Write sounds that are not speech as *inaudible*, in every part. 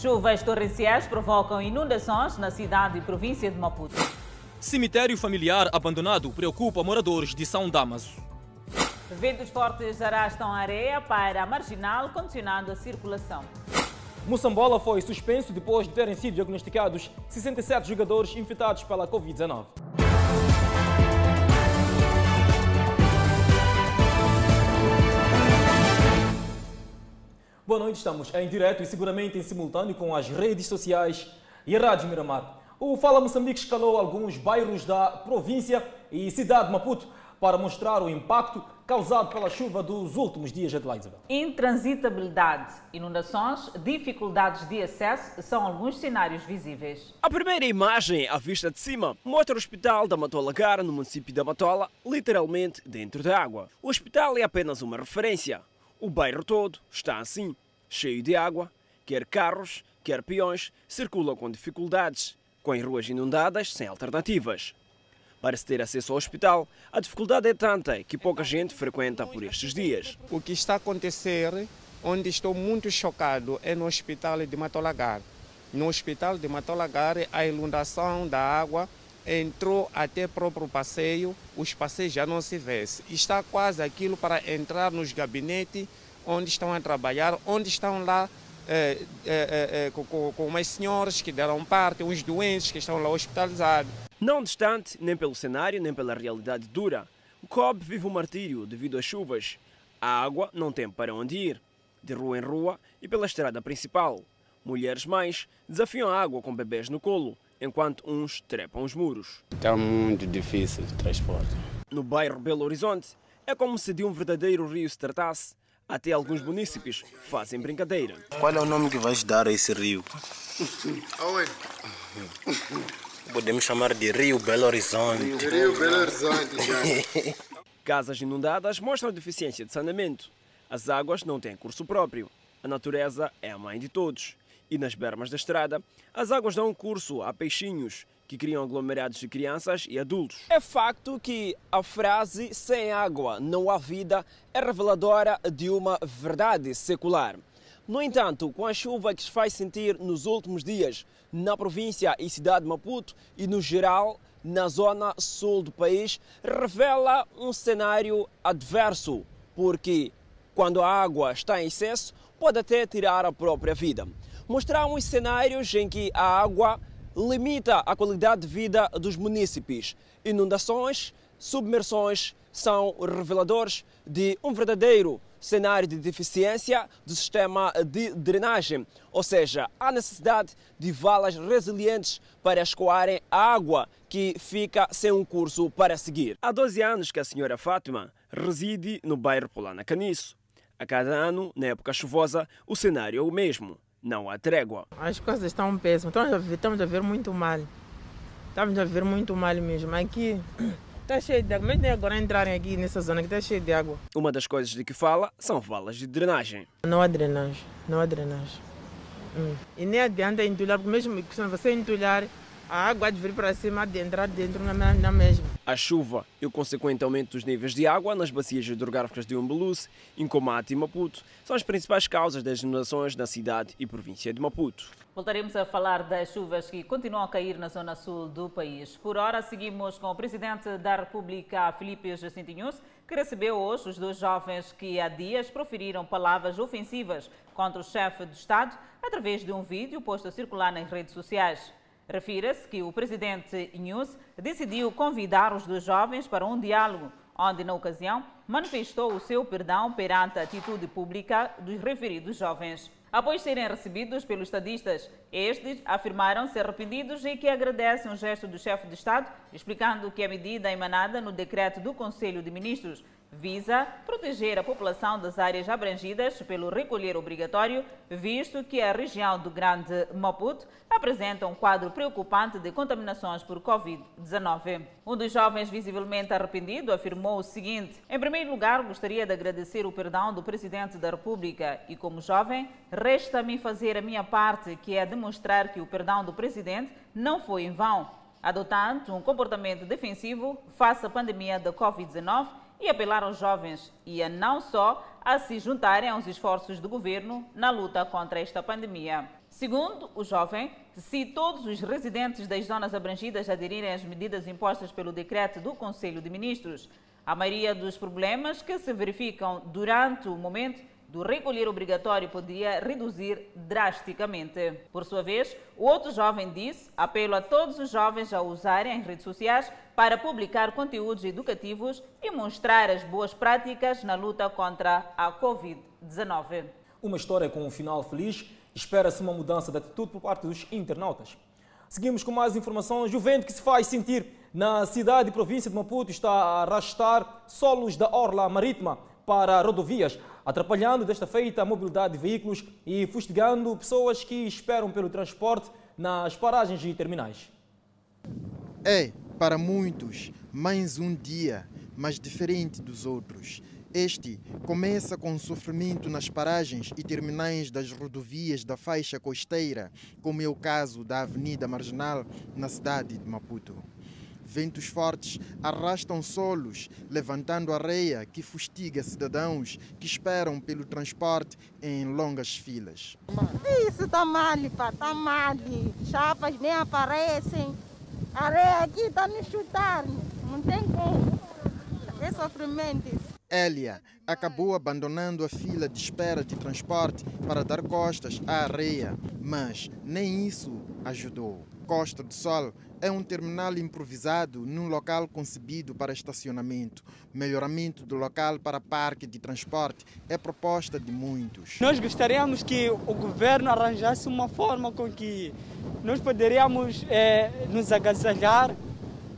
Chuvas torrenciais provocam inundações na cidade e província de Maputo. Cemitério familiar abandonado preocupa moradores de São Damaso. Ventos fortes arrastam areia para a marginal, condicionando a circulação. Moçambola foi suspenso depois de terem sido diagnosticados 67 jogadores infectados pela Covid-19. Boa noite, estamos em direto e seguramente em simultâneo com as redes sociais e a Rádio Miramar. O Fala Moçambique escalou alguns bairros da província e cidade de Maputo para mostrar o impacto causado pela chuva dos últimos dias, Adelaide Isabel. Intransitabilidade, inundações, dificuldades de acesso são alguns cenários visíveis. A primeira imagem, à vista de cima, mostra o hospital da Matola Gara, no município da Matola, literalmente dentro da água. O hospital é apenas uma referência. O bairro todo está assim, cheio de água, quer carros, quer peões, circulam com dificuldades, com as ruas inundadas, sem alternativas. Para se ter acesso ao hospital, a dificuldade é tanta que pouca gente frequenta por estes dias. O que está a acontecer, onde estou muito chocado, é no hospital de Matolagar. No hospital de Matolagar, a inundação da água entrou até próprio passeio, os passeios já não se vê. Está quase aquilo para entrar nos gabinetes onde estão a trabalhar, onde estão lá é, é, é, com, com umas senhoras que deram parte, uns doentes que estão lá hospitalizados. Não distante, nem pelo cenário, nem pela realidade dura, o COB vive um martírio devido às chuvas. A água não tem para onde ir, de rua em rua e pela estrada principal. Mulheres mães desafiam a água com bebês no colo, enquanto uns trepam os muros. Está muito difícil o transporte. No bairro Belo Horizonte, é como se de um verdadeiro rio se tratasse. Até alguns munícipes fazem brincadeira. Qual é o nome que vais dar a esse rio? Podemos chamar de Rio Belo Horizonte. Rio Belo Horizonte, já. *laughs* Casas inundadas mostram deficiência de saneamento. As águas não têm curso próprio. A natureza é a mãe de todos. E nas bermas da estrada, as águas dão curso a peixinhos que criam aglomerados de crianças e adultos. É facto que a frase sem água não há vida é reveladora de uma verdade secular. No entanto, com a chuva que se faz sentir nos últimos dias na província e cidade de Maputo e no geral na zona sul do país, revela um cenário adverso, porque quando a água está em excesso, pode até tirar a própria vida. Mostramos cenários em que a água limita a qualidade de vida dos munícipes. Inundações, submersões são reveladores de um verdadeiro cenário de deficiência do sistema de drenagem, ou seja, há necessidade de valas resilientes para escoarem a água que fica sem um curso para seguir. Há 12 anos que a senhora Fátima reside no bairro Polana Caniço. A cada ano, na época chuvosa, o cenário é o mesmo. Não há trégua. As coisas estão péssimas. Estamos a, ver, estamos a ver muito mal. Estamos a ver muito mal mesmo. Aqui está cheio de água. Mesmo agora entrarem aqui nessa zona que está cheio de água. Uma das coisas de que fala são valas de drenagem. Não há drenagem. Não há drenagem. Hum. E nem adianta entulhar, porque mesmo se você entulhar, a água de vir para cima de entrar dentro na, na mesma. A chuva e o consequente aumento dos níveis de água nas bacias hidrográficas de Umbeluce, Incomate e Maputo são as principais causas das inundações na cidade e província de Maputo. Voltaremos a falar das chuvas que continuam a cair na zona sul do país. Por hora, seguimos com o presidente da República, Felipe Jacintinhos, que recebeu hoje os dois jovens que há dias proferiram palavras ofensivas contra o chefe do Estado através de um vídeo posto a circular nas redes sociais. Refira-se que o presidente Inhus decidiu convidar os dois jovens para um diálogo, onde, na ocasião, manifestou o seu perdão perante a atitude pública dos referidos jovens. Após serem recebidos pelos estadistas, estes afirmaram ser arrependidos e que agradecem o gesto do chefe de Estado, explicando que a medida emanada no decreto do Conselho de Ministros visa proteger a população das áreas abrangidas pelo recolher obrigatório, visto que a região do Grande Maputo apresenta um quadro preocupante de contaminações por Covid-19. Um dos jovens visivelmente arrependido afirmou o seguinte: Em primeiro lugar, gostaria de agradecer o perdão do Presidente da República e, como jovem, resta-me fazer a minha parte, que é demonstrar que o perdão do Presidente não foi em vão, adotando um comportamento defensivo face à pandemia da Covid-19 e apelar aos jovens e a não só a se juntarem aos esforços do governo na luta contra esta pandemia. Segundo o jovem, se todos os residentes das zonas abrangidas aderirem às medidas impostas pelo decreto do Conselho de Ministros, a maioria dos problemas que se verificam durante o momento do recolher obrigatório poderia reduzir drasticamente. Por sua vez, o outro jovem disse apelo a todos os jovens a usarem as redes sociais para publicar conteúdos educativos e mostrar as boas práticas na luta contra a Covid-19. Uma história com um final feliz. Espera-se uma mudança de atitude por parte dos internautas. Seguimos com mais informações. Vento que se faz sentir na cidade e província de Maputo está a arrastar solos da orla marítima para rodovias, atrapalhando desta feita a mobilidade de veículos e fustigando pessoas que esperam pelo transporte nas paragens e terminais. É, para muitos, mais um dia, mas diferente dos outros. Este começa com sofrimento nas paragens e terminais das rodovias da faixa costeira, como é o caso da Avenida Marginal, na cidade de Maputo. Ventos fortes arrastam solos, levantando areia que fustiga cidadãos que esperam pelo transporte em longas filas. Isso está mal, pá, está mal. Chapas nem aparecem. A areia aqui está me chutar. Não tem como. É sofrimento. Elia acabou abandonando a fila de espera de transporte para dar costas à areia, mas nem isso ajudou. Costa do Sol é um terminal improvisado num local concebido para estacionamento. Melhoramento do local para parque de transporte é proposta de muitos. Nós gostaríamos que o governo arranjasse uma forma com que nós poderíamos é, nos agasalhar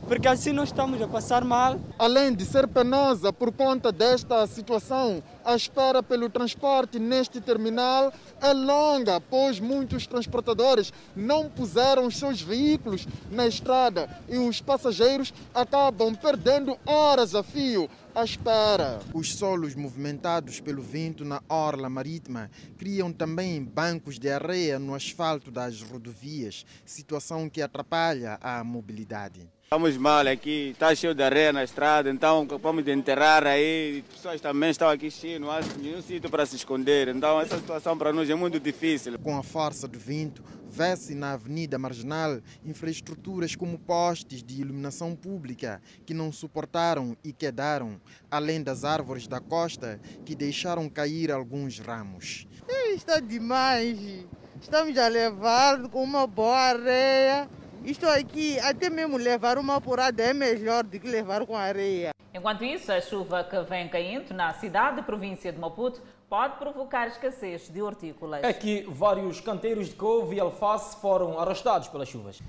porque assim nós estamos a passar mal. Além de ser penosa por conta desta situação, a espera pelo transporte neste terminal é longa, pois muitos transportadores não puseram os seus veículos na estrada e os passageiros acabam perdendo horas a fio à espera. Os solos movimentados pelo vento na orla marítima criam também bancos de areia no asfalto das rodovias, situação que atrapalha a mobilidade. Estamos mal aqui, está cheio de areia na estrada, então vamos enterrar aí. As pessoas também estão aqui cheias, não há nenhum sítio para se esconder. Então essa situação para nós é muito difícil. Com a força do vento, vê-se na Avenida Marginal infraestruturas como postes de iluminação pública que não suportaram e quedaram, além das árvores da costa que deixaram cair alguns ramos. Está demais. Estamos a levar com uma boa areia isto aqui, até mesmo levar uma apurada é melhor do que levar com areia. Enquanto isso, a chuva que vem caindo na cidade e província de Maputo pode provocar escassez de hortícolas. É que vários canteiros de couve e alface foram arrastados pelas chuvas.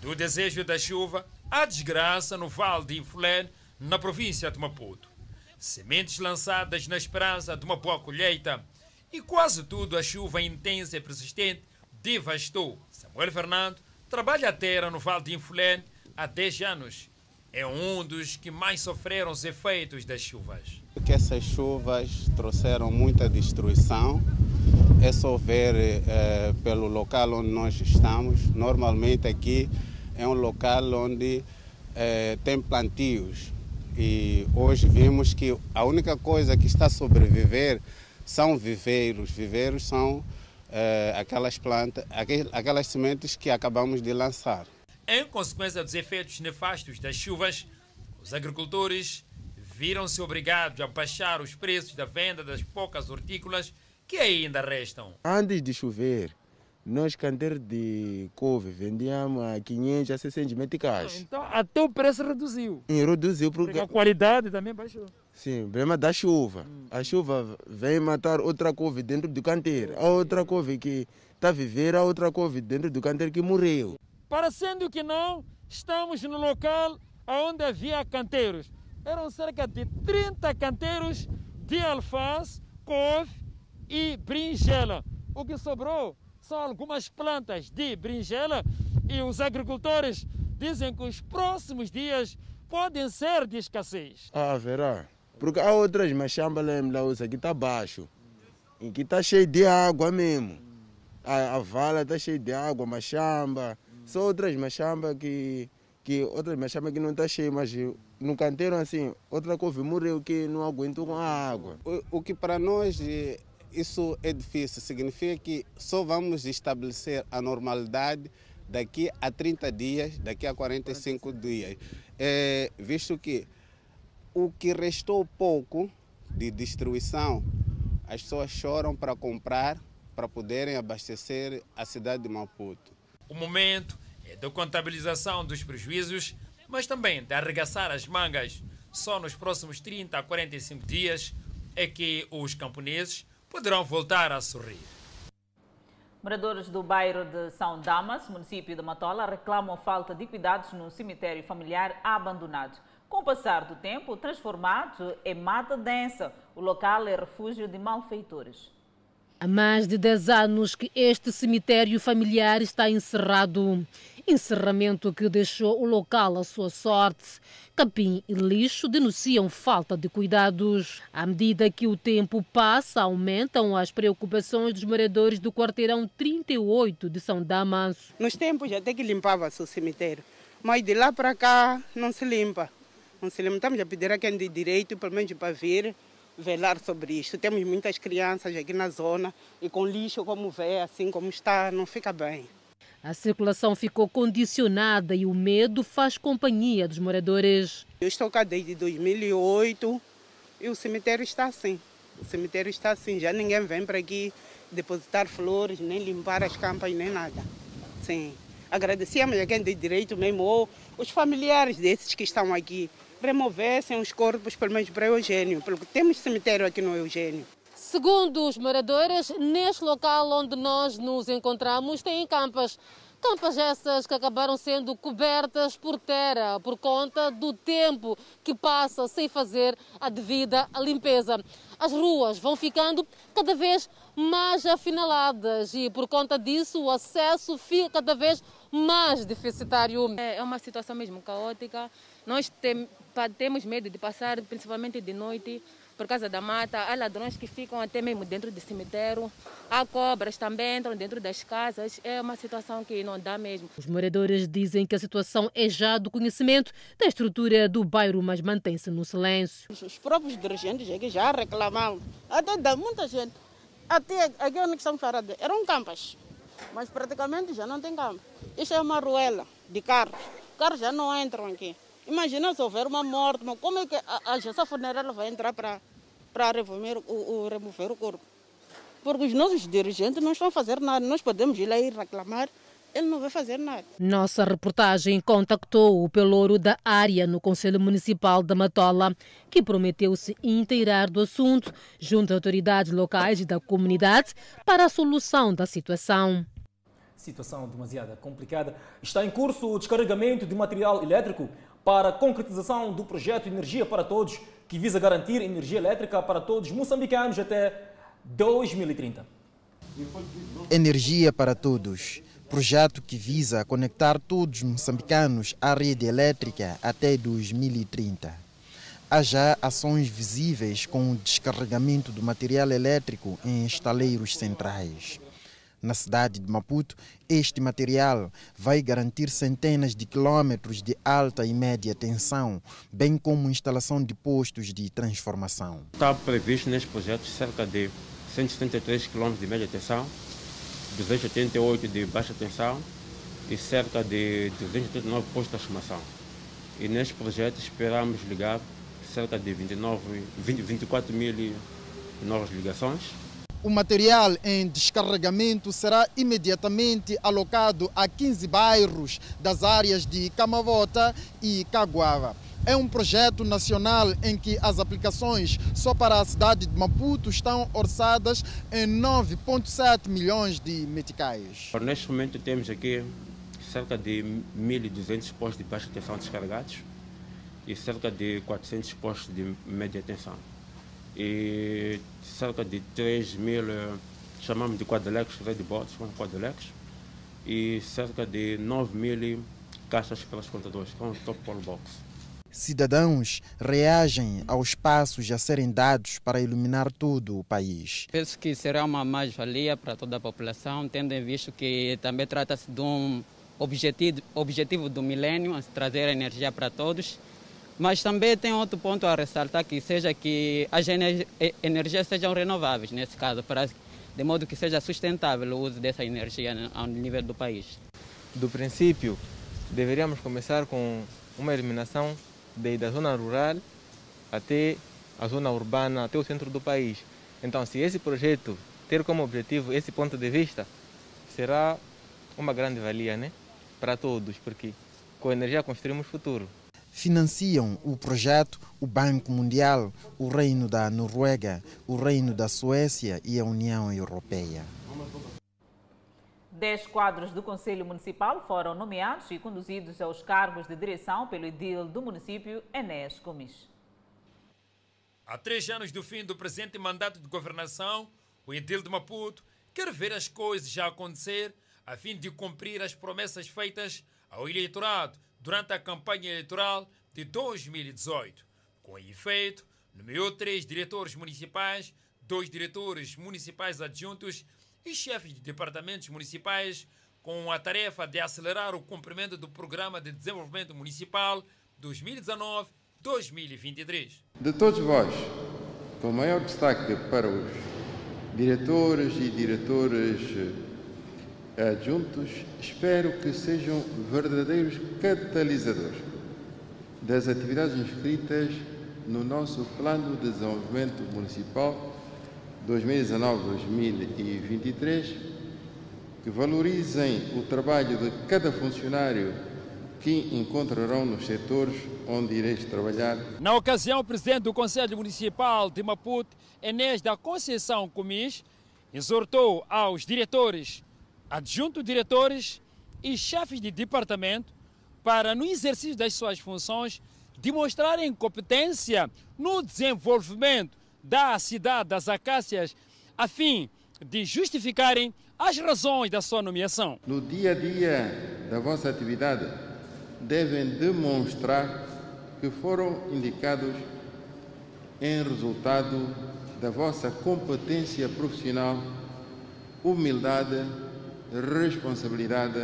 Do desejo da chuva, há desgraça no Vale de Infulene, na província de Maputo. Sementes lançadas na esperança de uma boa colheita e quase tudo a chuva intensa e persistente devastou. Samuel Fernando Trabalha a terra no Vale de Infulene há 10 anos. É um dos que mais sofreram os efeitos das chuvas. Porque essas chuvas trouxeram muita destruição. É só ver eh, pelo local onde nós estamos. Normalmente aqui é um local onde eh, tem plantios. E hoje vimos que a única coisa que está a sobreviver são viveiros. Viveiros são uh, aquelas plantas, aquelas sementes que acabamos de lançar. Em consequência dos efeitos nefastos das chuvas, os agricultores viram-se obrigados a baixar os preços da venda das poucas hortícolas que ainda restam. Antes de chover, nós canteiros de couve vendíamos a 500 a 600 meticais. Então até o preço reduziu. E reduziu porque... porque a qualidade também baixou. Sim, o problema da chuva. Hum. A chuva vem matar outra couve dentro do canteiro. A outra couve que está a viver, a outra couve dentro do canteiro que morreu. Parecendo que não, estamos no local onde havia canteiros. Eram cerca de 30 canteiros de alface, couve e brinjela. O que sobrou são algumas plantas de berinjela e os agricultores dizem que os próximos dias podem ser de escassez. Ah, verá. Porque há outras machambas lá, usa que está baixo. E que está cheio de água mesmo. A, a vala está cheia de água, machamba. São outras machambas que, que outras machambas que não está cheia, mas no canteiro assim, outra couve morreu que não aguentou com a água. O, o que para nós isso é difícil. Significa que só vamos estabelecer a normalidade daqui a 30 dias, daqui a 45 dias. É, visto que o que restou pouco de destruição, as pessoas choram para comprar, para poderem abastecer a cidade de Maputo. O momento é da contabilização dos prejuízos, mas também de arregaçar as mangas. Só nos próximos 30 a 45 dias é que os camponeses poderão voltar a sorrir. Moradores do bairro de São Damas, município de Matola, reclamam falta de cuidados no cemitério familiar abandonado. Com o passar do tempo, transformado em mata densa, o local é refúgio de malfeitores. Há mais de 10 anos que este cemitério familiar está encerrado. Encerramento que deixou o local à sua sorte. Capim e lixo denunciam falta de cuidados. À medida que o tempo passa, aumentam as preocupações dos moradores do quarteirão 38 de São Damas. Nos tempos até que limpava-se o cemitério, mas de lá para cá não se limpa. Não se limpa. Estamos a pedir a quem de direito, pelo menos para vir velar sobre isto. Temos muitas crianças aqui na zona e com lixo como vê, assim como está, não fica bem. A circulação ficou condicionada e o medo faz companhia dos moradores. Eu estou cá desde 2008 e o cemitério está assim. O cemitério está assim, já ninguém vem para aqui depositar flores, nem limpar as campas, nem nada. Sim. Agradecemos a quem tem direito mesmo, ou os familiares desses que estão aqui, removessem os corpos, pelo menos para Eugênio, porque temos cemitério aqui no Eugênio. Segundo os moradores, neste local onde nós nos encontramos, tem campas. Campas essas que acabaram sendo cobertas por terra por conta do tempo que passa sem fazer a devida limpeza. As ruas vão ficando cada vez mais afinaladas e por conta disso o acesso fica cada vez mais deficitário. É uma situação mesmo caótica. Nós tem, temos medo de passar, principalmente de noite, por causa da mata. Há ladrões que ficam até mesmo dentro do cemitério. Há cobras também entram dentro das casas. É uma situação que não dá mesmo. Os moradores dizem que a situação é já do conhecimento da estrutura do bairro, mas mantém-se no silêncio. Os próprios dirigentes aqui já reclamavam. Até da muita gente. Até aqui onde estamos parados eram campas. Mas praticamente já não tem campo. Isto é uma ruela de carros. Carros já não entram aqui. Imagina se houver uma morte, mas como é que a agência funerária vai entrar para, para remover, o, o, remover o corpo? Porque os nossos dirigentes não estão a fazer nada. Nós podemos ir lá e reclamar, ele não vai fazer nada. Nossa reportagem contactou o pelouro da área no Conselho Municipal da Matola, que prometeu se inteirar do assunto junto a autoridades locais e da comunidade para a solução da situação. Situação demasiado complicada. Está em curso o descarregamento de material elétrico para a concretização do projeto Energia para Todos, que visa garantir energia elétrica para todos moçambicanos até 2030. Energia para Todos, projeto que visa conectar todos os moçambicanos à rede elétrica até 2030. Há já ações visíveis com o descarregamento do material elétrico em estaleiros centrais. Na cidade de Maputo, este material vai garantir centenas de quilômetros de alta e média tensão, bem como instalação de postos de transformação. Está previsto neste projeto cerca de 173 km de média tensão, 288 de baixa tensão e cerca de 289 postos de transformação. E neste projeto esperamos ligar cerca de 29, 20, 24 mil novas ligações o material em descarregamento será imediatamente alocado a 15 bairros das áreas de Camavota e Caguava. É um projeto nacional em que as aplicações só para a cidade de Maputo estão orçadas em 9,7 milhões de meticais. Neste momento temos aqui cerca de 1.200 postos de baixa tensão descarregados e cerca de 400 postos de média tensão e cerca de 3 mil, eh, chamamos de quadrilex, red bots, quadrilex, e cerca de 9 mil caixas pelas contadoras, com top pole box. Cidadãos reagem aos passos a serem dados para iluminar todo o país. Penso que será uma mais-valia para toda a população, tendo em vista que também trata-se de um objetivo, objetivo do milênio, trazer energia para todos Mas também tem outro ponto a ressaltar que seja que as ener energias sejam renováveis nesse caso, para, de modo que seja sustentável o uso dessa energia ao nível do país. Do princípio, deveríamos começar com uma eliminação da zona rural até a zona urbana, até o centro do país. Então, se esse projeto ter como objetivo esse ponto de vista, será uma grande valia né? para todos, porque com energia construímos futuro. Financiam o projeto o Banco Mundial, o Reino da Noruega, o Reino da Suécia e a União Europeia. Dez quadros do Conselho Municipal foram nomeados e conduzidos aos cargos de direção pelo edil do município, Enes Comis. Há três anos do fim do presente mandato de governação, o edil de Maputo quer ver as coisas já acontecer a fim de cumprir as promessas feitas ao eleitorado durante a campanha eleitoral de 2018. Com efeito, nomeou três diretores municipais, dois diretores municipais adjuntos e chefes de departamentos municipais com a tarefa de acelerar o cumprimento do Programa de Desenvolvimento Municipal 2019-2023. De todos vós, com maior destaque para os diretores e diretoras adjuntos, espero que sejam verdadeiros catalisadores das atividades inscritas no nosso Plano de Desenvolvimento Municipal 2019-2023, que valorizem o trabalho de cada funcionário que encontrarão nos setores onde ireis trabalhar. Na ocasião, o presidente do Conselho Municipal de Maputo, Enes da Conceição Comis, exortou aos diretores, adjuntos diretores e chefes de departamento para, no exercício das suas funções, demonstrarem competência no desenvolvimento da cidade das Acácias, a fim de justificarem as razões da sua nomeação. No dia a dia da vossa atividade, devem demonstrar que foram indicados em resultado da vossa competência profissional, humildade, responsabilidade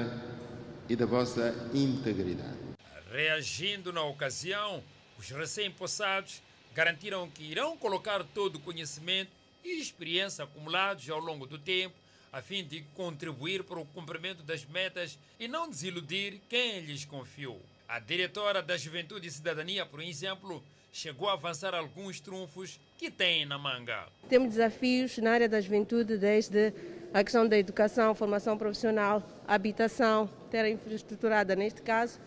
e da vossa integridade. Reagindo na ocasião, os recém-possados garantiram que irão colocar todo o conhecimento e experiência acumulados ao longo do tempo a fim de contribuir para o cumprimento das metas e não desiludir quem lhes confiou. A diretora da Juventude e Cidadania, por exemplo, chegou a avançar alguns trunfos que tem na manga. Temos desafios na área da juventude, desde a questão da educação, formação profissional, habitação, terra infraestruturada neste caso,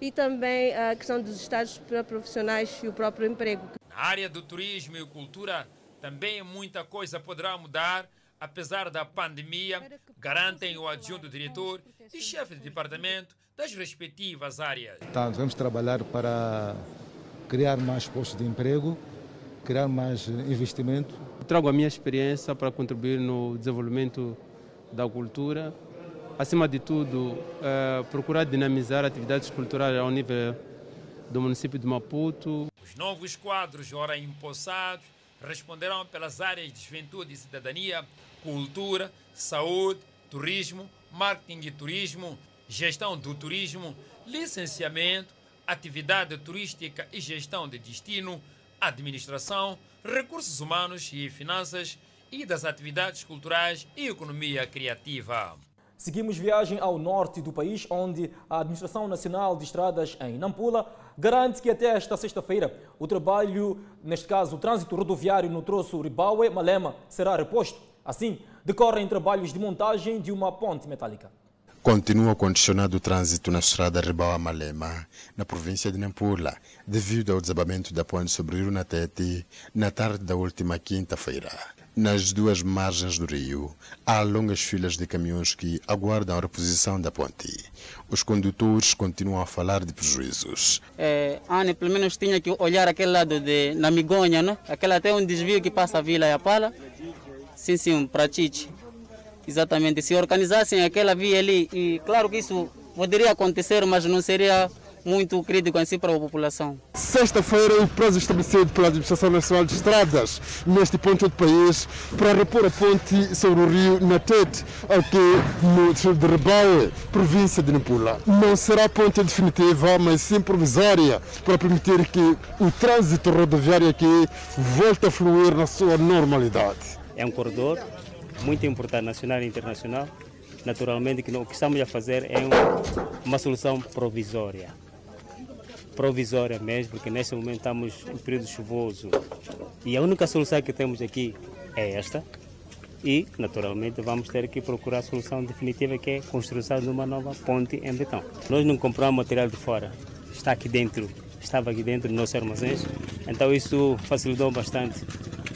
e também a questão dos estados profissionais e o próprio emprego. Na área do turismo e cultura, também muita coisa poderá mudar, apesar da pandemia, garantem o adjunto diretor e chefe de departamento das respectivas áreas. Então, devemos trabalhar para criar mais postos de emprego, criar mais investimento. Trago a minha experiência para contribuir no desenvolvimento da cultura. Acima de tudo, é, procurar dinamizar atividades culturais ao nível do município de Maputo. Os novos quadros, ora empossados, responderão pelas áreas de juventude e cidadania, cultura, saúde, turismo, marketing e turismo, gestão do turismo, licenciamento, atividade turística e gestão de destino, administração, recursos humanos e finanças e das atividades culturais e economia criativa. Seguimos viagem ao norte do país, onde a Administração Nacional de Estradas em Nampula garante que até esta sexta-feira o trabalho, neste caso o trânsito rodoviário no troço Ribaue-Malema, será reposto. Assim, decorrem trabalhos de montagem de uma ponte metálica. Continua condicionado o trânsito na estrada Ribaua-Malema, na província de Nampula, devido ao desabamento da ponte sobre o Rio Natete na tarde da última quinta-feira. Nas duas margens do rio, há longas filas de caminhões que aguardam a reposição da ponte. Os condutores continuam a falar de prejuízos. É, Anne, pelo menos tinha que olhar aquele lado de Namigonha, né? Aquele até um desvio que passa a Vila Yapala. Sim, sim, para Tite. Exatamente. Se organizassem aquela via ali, e claro que isso poderia acontecer, mas não seria muito crítico assim para a população. Sexta-feira é o prazo estabelecido pela Administração Nacional de Estradas neste ponto do país para repor a ponte sobre o rio Natete, aqui no distrito de Rebaue, província de Nampula. Não será ponte definitiva, mas sim provisória, para permitir que o trânsito rodoviário aqui volte a fluir na sua normalidade. É um corredor muito importante, nacional e internacional. Naturalmente, que o que estamos a fazer é uma solução provisória provisória mesmo, porque neste momento estamos em período chuvoso. E a única solução que temos aqui é esta. E, naturalmente, vamos ter que procurar a solução definitiva, que é a construção de uma nova ponte em betão. Nós não compramos material de fora, está aqui dentro, estava aqui dentro dos nossos armazéns, então isso facilitou bastante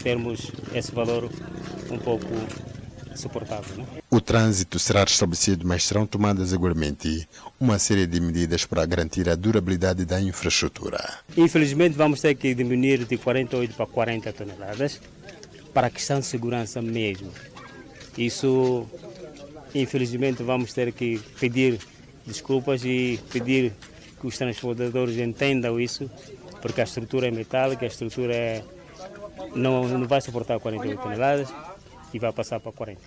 termos esse valor um pouco suportável. Né? O trânsito será restabelecido, mas serão tomadas igualmente uma série de medidas para garantir a durabilidade da infraestrutura. Infelizmente, vamos ter que diminuir de 48 para 40 toneladas para a questão de segurança mesmo. Isso, infelizmente, vamos ter que pedir desculpas e pedir que os transportadores entendam isso, porque a estrutura é metálica, a estrutura é, não, não vai suportar 48 toneladas e vai passar para 40.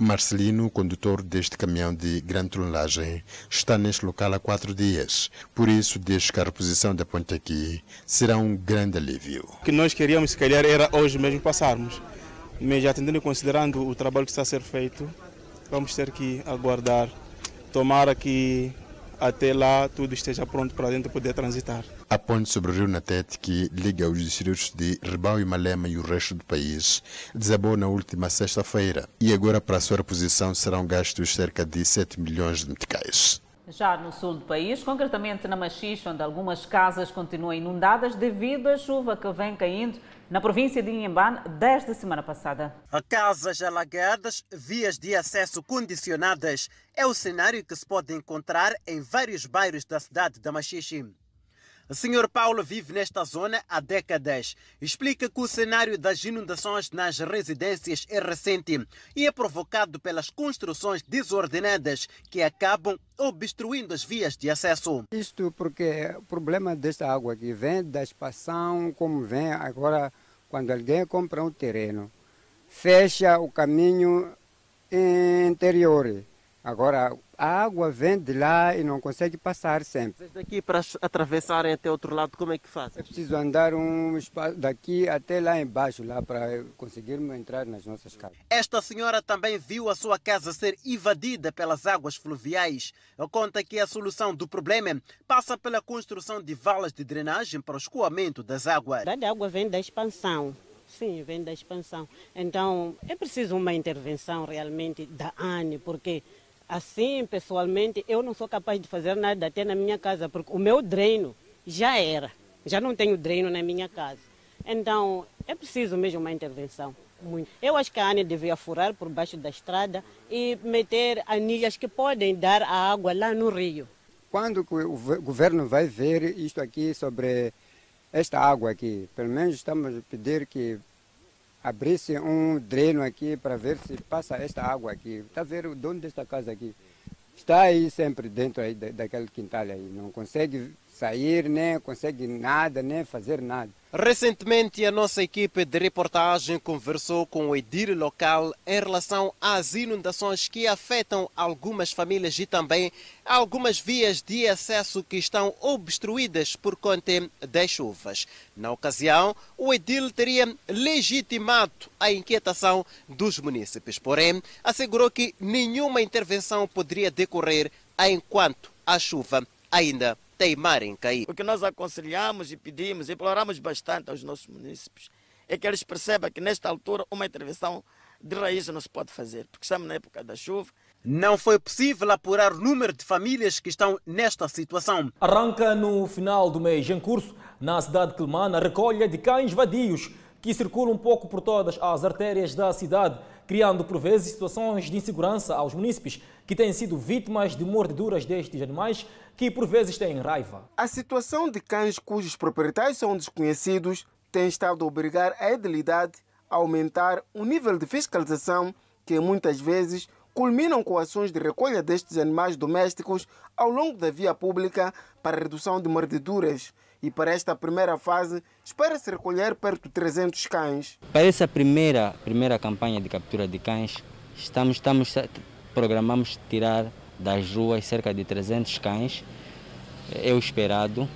Marcelino, condutor deste caminhão de grande tonelagem, está neste local há quatro dias. Por isso, diz que a reposição da ponte aqui será um grande alívio. O que nós queríamos, se calhar, era hoje mesmo passarmos. Mas atendendo e considerando o trabalho que está a ser feito, vamos ter que aguardar. Tomara que até lá tudo esteja pronto para a gente poder transitar. A ponte sobre o rio Natete, que liga os distritos de Rebau e Malema e o resto do país, desabou na última sexta-feira e agora para a sua reposição serão gastos cerca de 7 milhões de meticais. Já no sul do país, concretamente na Machixe, onde algumas casas continuam inundadas devido à chuva que vem caindo na província de Inhambane desde a semana passada. Casas alagadas, vias de acesso condicionadas é o cenário que se pode encontrar em vários bairros da cidade da Machixe. Senhor Paulo vive nesta zona há décadas. Explica que o cenário das inundações nas residências é recente e é provocado pelas construções desordenadas que acabam obstruindo as vias de acesso. Isto porque o problema desta água aqui vem da expansão, como vem agora quando alguém compra um terreno, fecha o caminho interior. Agora, a água vem de lá e não consegue passar sempre. Desde aqui para atravessarem até outro lado, como é que faz? É preciso andar um espaço daqui até lá embaixo, lá para conseguirmos entrar nas nossas casas. Esta senhora também viu a sua casa ser invadida pelas águas fluviais. Conta que a solução do problema passa pela construção de valas de drenagem para o escoamento das águas. A água vem da expansão. Sim, vem da expansão. Então, é preciso uma intervenção realmente da ANE, porque Assim, pessoalmente, eu não sou capaz de fazer nada até na minha casa, porque o meu dreno já era. Já não tenho dreno na minha casa. Então, é preciso mesmo uma intervenção. Muito. Eu acho que a ANE devia furar por baixo da estrada e meter anilhas que podem dar a água lá no rio. Quando o governo vai ver isto aqui sobre esta água aqui, pelo menos estamos a pedir que abrisse um dreno aqui para ver se passa esta água aqui. Está ver o dono desta casa aqui? Está aí sempre dentro aí daquele quintal aí. Não consegue sair, nem consegue nada, nem fazer nada. Recentemente, a nossa equipe de reportagem conversou com o edil local em relação às inundações que afetam algumas famílias e também algumas vias de acesso que estão obstruídas por conta das chuvas. Na ocasião, o edil teria legitimado a inquietação dos munícipes, porém, assegurou que nenhuma intervenção poderia decorrer enquanto a chuva ainda teimar em cair. O que nós aconselhamos e pedimos, e imploramos bastante aos nossos municípios, é que eles percebam que nesta altura uma intervenção de raiz não se pode fazer, porque estamos na época da chuva. Não foi possível apurar o número de famílias que estão nesta situação. Arranca no final do mês em curso, na cidade de Quelimane, a recolha de cães vadios que circulam um pouco por todas as artérias da cidade, criando por vezes situações de insegurança aos munícipes que têm sido vítimas de mordeduras destes animais que por vezes têm raiva. A situação de cães cujos proprietários são desconhecidos tem estado a obrigar a edilidade a aumentar o nível de fiscalização que muitas vezes culminam com ações de recolha destes animais domésticos ao longo da via pública para redução de mordeduras. E para esta primeira fase, espera-se recolher perto de 300 cães. Para essa primeira, primeira campanha de captura de cães, estamos, estamos, programamos tirar das ruas cerca de 300 cães, é o esperado.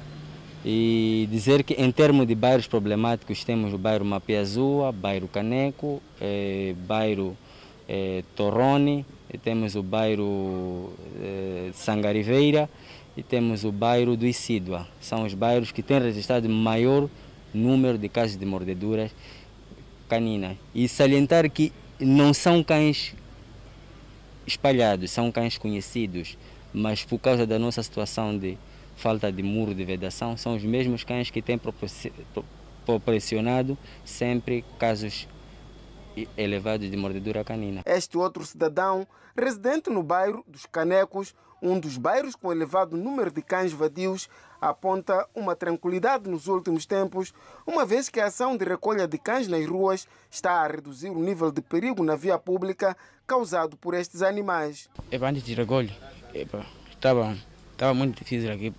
E dizer que em termos de bairros problemáticos temos o bairro Mapiazua, bairro Caneco, eh, bairro eh, Torrone, temos o bairro eh, Sangariveira e temos o bairro do Isidua. São os bairros que têm registrado maior número de casos de mordeduras caninas. E salientar que não são cães espalhados, são cães conhecidos, mas por causa da nossa situação de falta de muro de vedação, são os mesmos cães que têm proporcionado sempre casos elevados de mordedura canina. Este outro cidadão, residente no bairro dos Canecos, um dos bairros com elevado número de cães vadios, aponta uma tranquilidade nos últimos tempos, uma vez que a ação de recolha de cães nas ruas está a reduzir o nível de perigo na via pública causado por estes animais. É antes de recolha, estava Estava muito difícil aqui.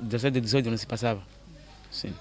17, 18 não se passava. Sim.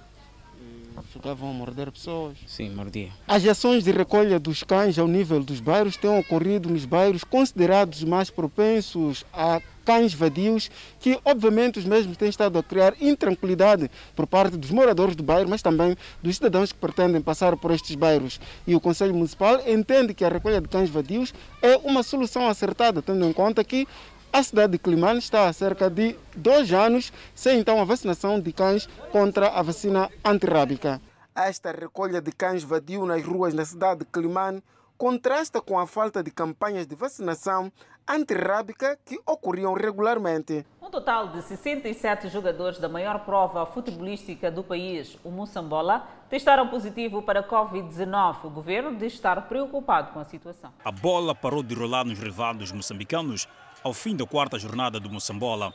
Ficavam a morder pessoas? Sim, mordia. As ações de recolha dos cães ao nível dos bairros têm ocorrido nos bairros considerados mais propensos a cães vadios, que obviamente os mesmos têm estado a criar intranquilidade por parte dos moradores do bairro, mas também dos cidadãos que pretendem passar por estes bairros. E o Conselho Municipal entende que a recolha de cães vadios é uma solução acertada, tendo em conta que a cidade de Climane está há cerca de dois anos sem então a vacinação de cães contra a vacina antirrábica. Esta recolha de cães vadio nas ruas na cidade de Climane contrasta com a falta de campanhas de vacinação antirrábica que ocorriam regularmente. Um total de 67 jogadores da maior prova futebolística do país, o Moçambola, testaram positivo para a Covid-19. O governo diz estar preocupado com a situação. A bola parou de rolar nos relevados moçambicanos ao fim da quarta jornada do Moçambola.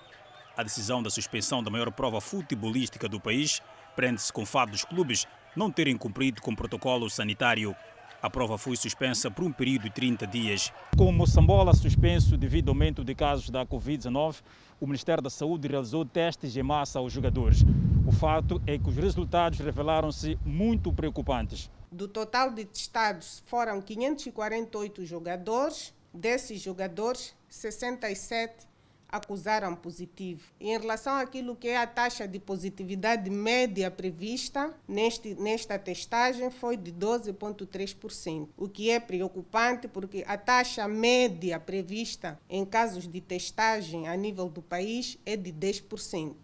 A decisão da suspensão da maior prova futebolística do país prende-se com o fato dos clubes não terem cumprido com o protocolo sanitário. A prova foi suspensa por um período de 30 dias. Com o Moçambola suspenso devido ao aumento de casos da Covid-19, o Ministério da Saúde realizou testes em massa aos jogadores. O fato é que os resultados revelaram-se muito preocupantes. Do total de testados foram 548 jogadores. Desses jogadores, 67 acusaram positivo. Em relação àquilo que é a taxa de positividade média prevista neste, nesta testagem foi de 12,3%, o que é preocupante porque a taxa média prevista em casos de testagem a nível do país é de 10%.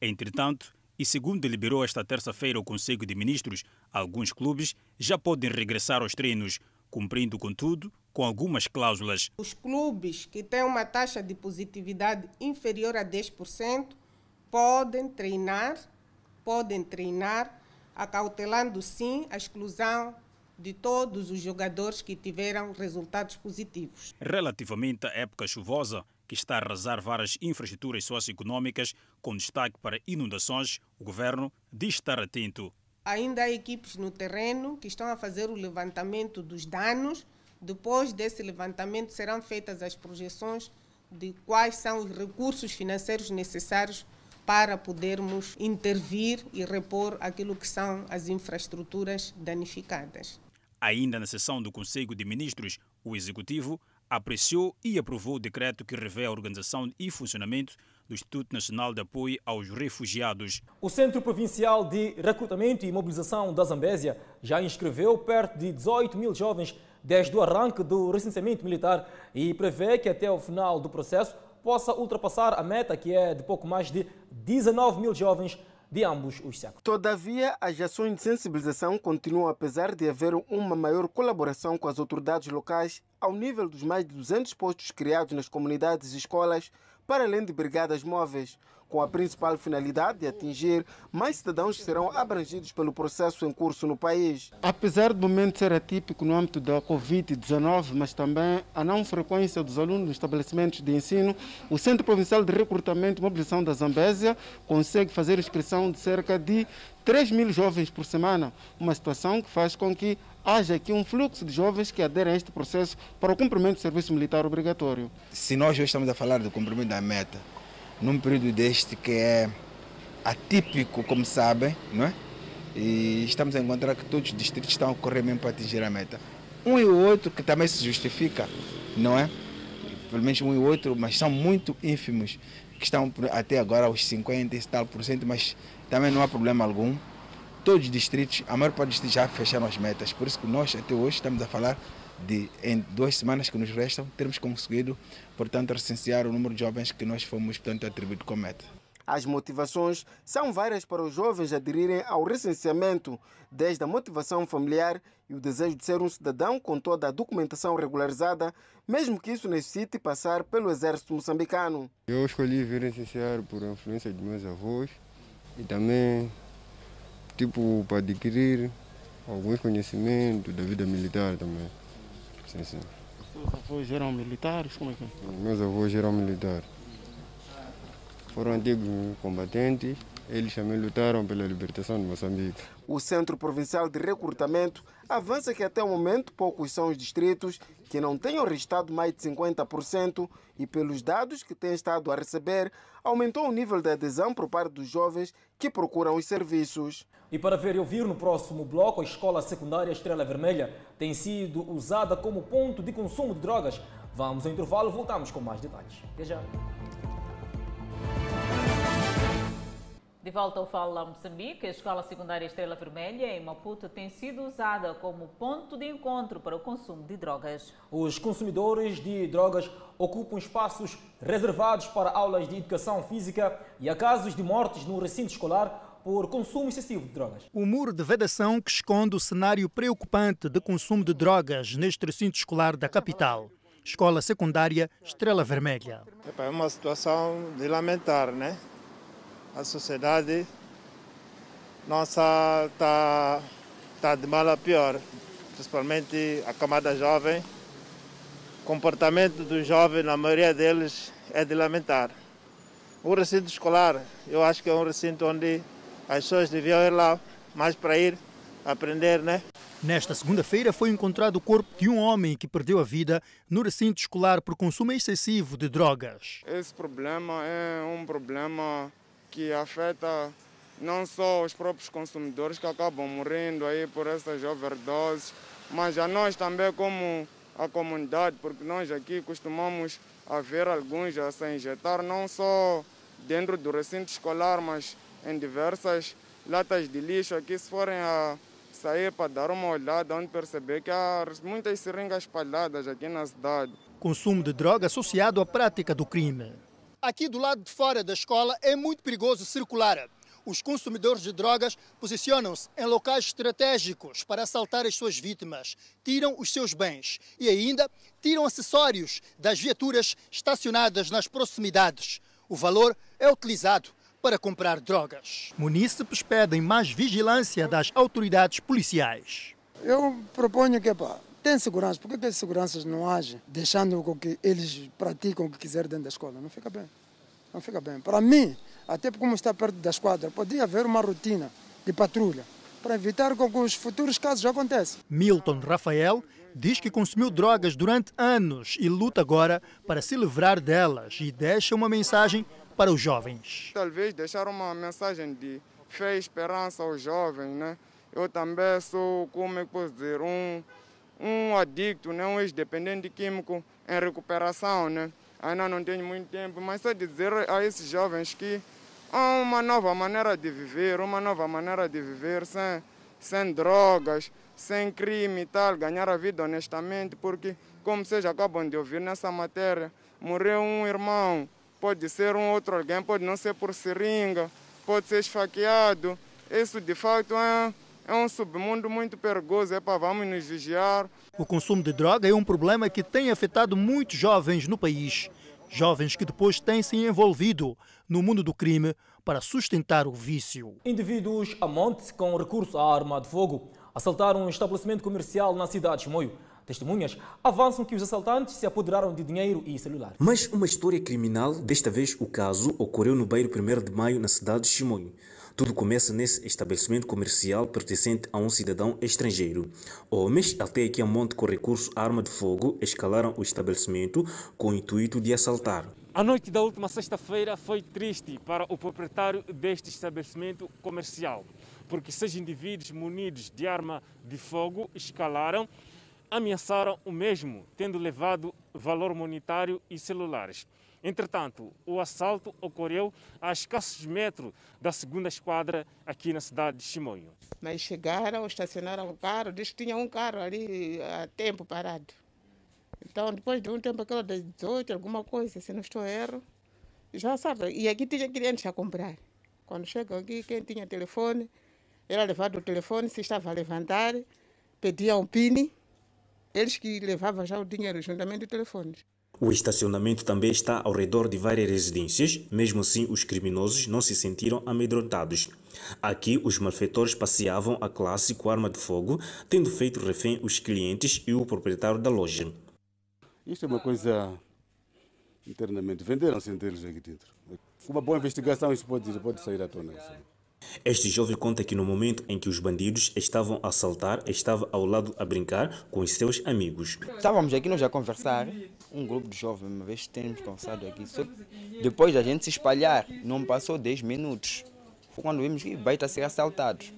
Entretanto, e segundo deliberou esta terça-feira o Conselho de Ministros, alguns clubes já podem regressar aos treinos, cumprindo, contudo, com algumas cláusulas. Os clubes que têm uma taxa de positividade inferior a 10% podem treinar, podem treinar, acautelando sim a exclusão de todos os jogadores que tiveram resultados positivos. Relativamente à época chuvosa, que está a arrasar várias infraestruturas socioeconômicas, com destaque para inundações, o governo diz estar atento. Ainda há equipes no terreno que estão a fazer o levantamento dos danos depois desse levantamento, serão feitas as projeções de quais são os recursos financeiros necessários para podermos intervir e repor aquilo que são as infraestruturas danificadas. Ainda na sessão do Conselho de Ministros, o Executivo apreciou e aprovou o decreto que revê a organização e funcionamento do Instituto Nacional de Apoio aos Refugiados. O Centro Provincial de Recrutamento e Mobilização da Zambésia já inscreveu perto de 18 mil jovens desde o arranque do recenseamento militar e prevê que até o final do processo possa ultrapassar a meta que é de pouco mais de 19 mil jovens de ambos os sexos. Todavia, as ações de sensibilização continuam apesar de haver uma maior colaboração com as autoridades locais ao nível dos mais de 200 postos criados nas comunidades e escolas, para além de brigadas móveis com a principal finalidade de atingir mais cidadãos que serão abrangidos pelo processo em curso no país. Apesar do momento ser atípico no âmbito da Covid-19, mas também a não frequência dos alunos nos estabelecimentos de ensino, o Centro Provincial de Recrutamento e Mobilização da Zambésia consegue fazer inscrição de cerca de 3 mil jovens por semana, uma situação que faz com que haja aqui um fluxo de jovens que aderem a este processo para o cumprimento do serviço militar obrigatório. Se nós hoje estamos a falar do cumprimento da meta, num período deste que é atípico, como sabem, não é? E estamos a encontrar que todos os distritos estão a correr mesmo para atingir a meta. Um e o outro, que também se justifica, não é? Pelo menos um e outro, mas são muito ínfimos, que estão até agora aos 50 e tal por cento, mas também não há problema algum. Todos os distritos, a maior parte dos distritos já fecharam as metas, por isso que nós até hoje estamos a falar de, em duas semanas que nos restam, termos conseguido, portanto, recensear o número de jovens que nós fomos, portanto, atribuído como meta. As motivações são várias para os jovens aderirem ao recenseamento, desde a motivação familiar e o desejo de ser um cidadão com toda a documentação regularizada, mesmo que isso necessite passar pelo exército moçambicano. Eu escolhi vir recensear por influência de meus avós e também tipo para adquirir alguns conhecimentos da vida militar também. Sim, sim. Seus avós eram militares? Como é que é? Meus avós eram militares foram antigos combatentes, eles também lutaram pela libertação de Moçambique. O Centro Provincial de Recrutamento avança que até o momento poucos são os distritos que não tenham registrado mais de 50% e pelos dados que têm estado a receber, aumentou o nível de adesão por parte dos jovens que procuram os serviços. E para ver e ouvir no próximo bloco, a escola secundária Estrela Vermelha tem sido usada como ponto de consumo de drogas. Vamos ao intervalo, voltamos com mais detalhes. Até já. De volta ao Fala Moçambique, a Escola Secundária Estrela Vermelha em Maputo tem sido usada como ponto de encontro para o consumo de drogas. Os consumidores de drogas ocupam espaços reservados para aulas de educação física e há casos de mortes no recinto escolar por consumo excessivo de drogas. O muro de vedação que esconde o cenário preocupante de consumo de drogas neste recinto escolar da capital. Escola Secundária Estrela Vermelha. É uma situação de lamentar, né? A sociedade nossa está tá de mal a pior, principalmente a camada jovem. O comportamento dos jovens, na maioria deles, é de lamentar. O recinto escolar, eu acho que é um recinto onde as pessoas deviam ir lá mais para ir aprender, né? Nesta segunda-feira foi encontrado o corpo de um homem que perdeu a vida no recinto escolar por consumo excessivo de drogas. Esse problema é um problema que afeta não só os próprios consumidores que acabam morrendo aí por essas overdoses, mas a nós também como a comunidade, porque nós aqui costumamos a ver alguns a se injetar não só dentro do recinto escolar, mas em diversas latas de lixo aqui se forem a sair para dar uma olhada, onde perceber que há muitas seringas espalhadas aqui na cidade. Consumo de droga associado à prática do crime. Aqui do lado de fora da escola é muito perigoso circular. Os consumidores de drogas posicionam-se em locais estratégicos para assaltar as suas vítimas, tiram os seus bens e ainda tiram acessórios das viaturas estacionadas nas proximidades. O valor é utilizado para comprar drogas. Munícipes pedem mais vigilância das autoridades policiais. Eu proponho que pá, tem segurança, por que as seguranças não agem deixando com que eles praticam o que quiserem dentro da escola? Não fica bem. Não fica bem. Para mim, até como está perto da esquadra, podia haver uma rotina de patrulha para evitar que os futuros casos aconteçam. Milton Rafael diz que consumiu drogas durante anos e luta agora para se livrar delas e deixa uma mensagem para os jovens. Talvez deixar uma mensagem de fé e esperança aos jovens, né? Eu também sou, como é que posso dizer, um um adicto, né, um ex-dependente químico em recuperação. Né? Ainda não tenho muito tempo, mas só dizer a esses jovens que há uma nova maneira de viver, uma nova maneira de viver sem, sem drogas, sem crime e tal, ganhar a vida honestamente, porque, como vocês acabam de ouvir nessa matéria, morreu um irmão, pode ser um outro alguém, pode não ser por seringa, pode ser esfaqueado. Isso de fato é é um submundo muito perigoso, é para vamos nos vigiar. O consumo de droga é um problema que tem afetado muitos jovens no país. Jovens que depois têm se envolvido no mundo do crime para sustentar o vício. Indivíduos a monte com recurso à arma de fogo assaltaram um estabelecimento comercial na cidade de Chimoio. Testemunhas avançam que os assaltantes se apoderaram de dinheiro e celular. Mas uma história criminal, desta vez o caso, ocorreu no bairro 1 de Maio, na cidade de Chimoio. Tudo começa nesse estabelecimento comercial pertencente a um cidadão estrangeiro. Homens, até aqui a monte com recurso arma de fogo, escalaram o estabelecimento com o intuito de assaltar. A noite da última sexta-feira foi triste para o proprietário deste estabelecimento comercial, porque seis indivíduos munidos de arma de fogo escalaram, ameaçaram o mesmo, tendo levado valor monetário e celulares. Entretanto, o assalto ocorreu a escassos metros da segunda esquadra aqui na cidade de Chimoio. Mas chegaram, estacionaram o carro, diz que tinha um carro ali há tempo parado. Então, depois de um tempo, aquela das 18, alguma coisa, se não estou erro, já sabe. E aqui tinha clientes a comprar. Quando chegam aqui, quem tinha telefone, era levado o telefone, se estava a levantar, pedia um PIN, eles que levavam já o dinheiro juntamente do telefone. O estacionamento também está ao redor de várias residências, mesmo assim os criminosos não se sentiram amedrontados. Aqui os malfeitores passeavam a classe com arma de fogo, tendo feito refém os clientes e o proprietário da loja. Isto é uma coisa internamente. Venderam-se eles aqui dentro. Com uma boa investigação isso pode, pode sair à tona. Este jovem conta que no momento em que os bandidos estavam a assaltar, estava ao lado a brincar com os seus amigos. Estávamos aqui nós a conversar, um grupo de jovens, uma vez temos conversado aqui. Só depois da gente se espalhar, não passou 10 minutos. Foi quando vimos que vai estar ser assaltados.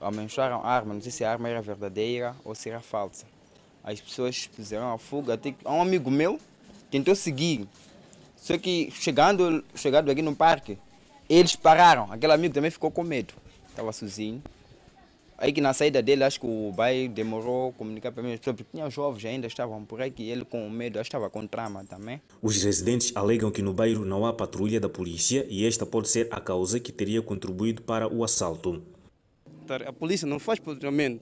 Aumentaram a arma, não sei se a arma era verdadeira ou se era falsa. As pessoas fizeram a fuga, até um amigo meu tentou seguir. Só que chegando, chegando aqui no parque, eles pararam. Aquele amigo também ficou com medo. Estava sozinho. Aí que na saída dele, acho que o bai demorou a comunicar para mim, porque tinha jovens ainda estavam por aqui, ele com medo, acho que estava com trama também. Os residentes alegam que no bairro não há patrulha da polícia e esta pode ser a causa que teria contribuído para o assalto. A polícia não faz patrulhamento,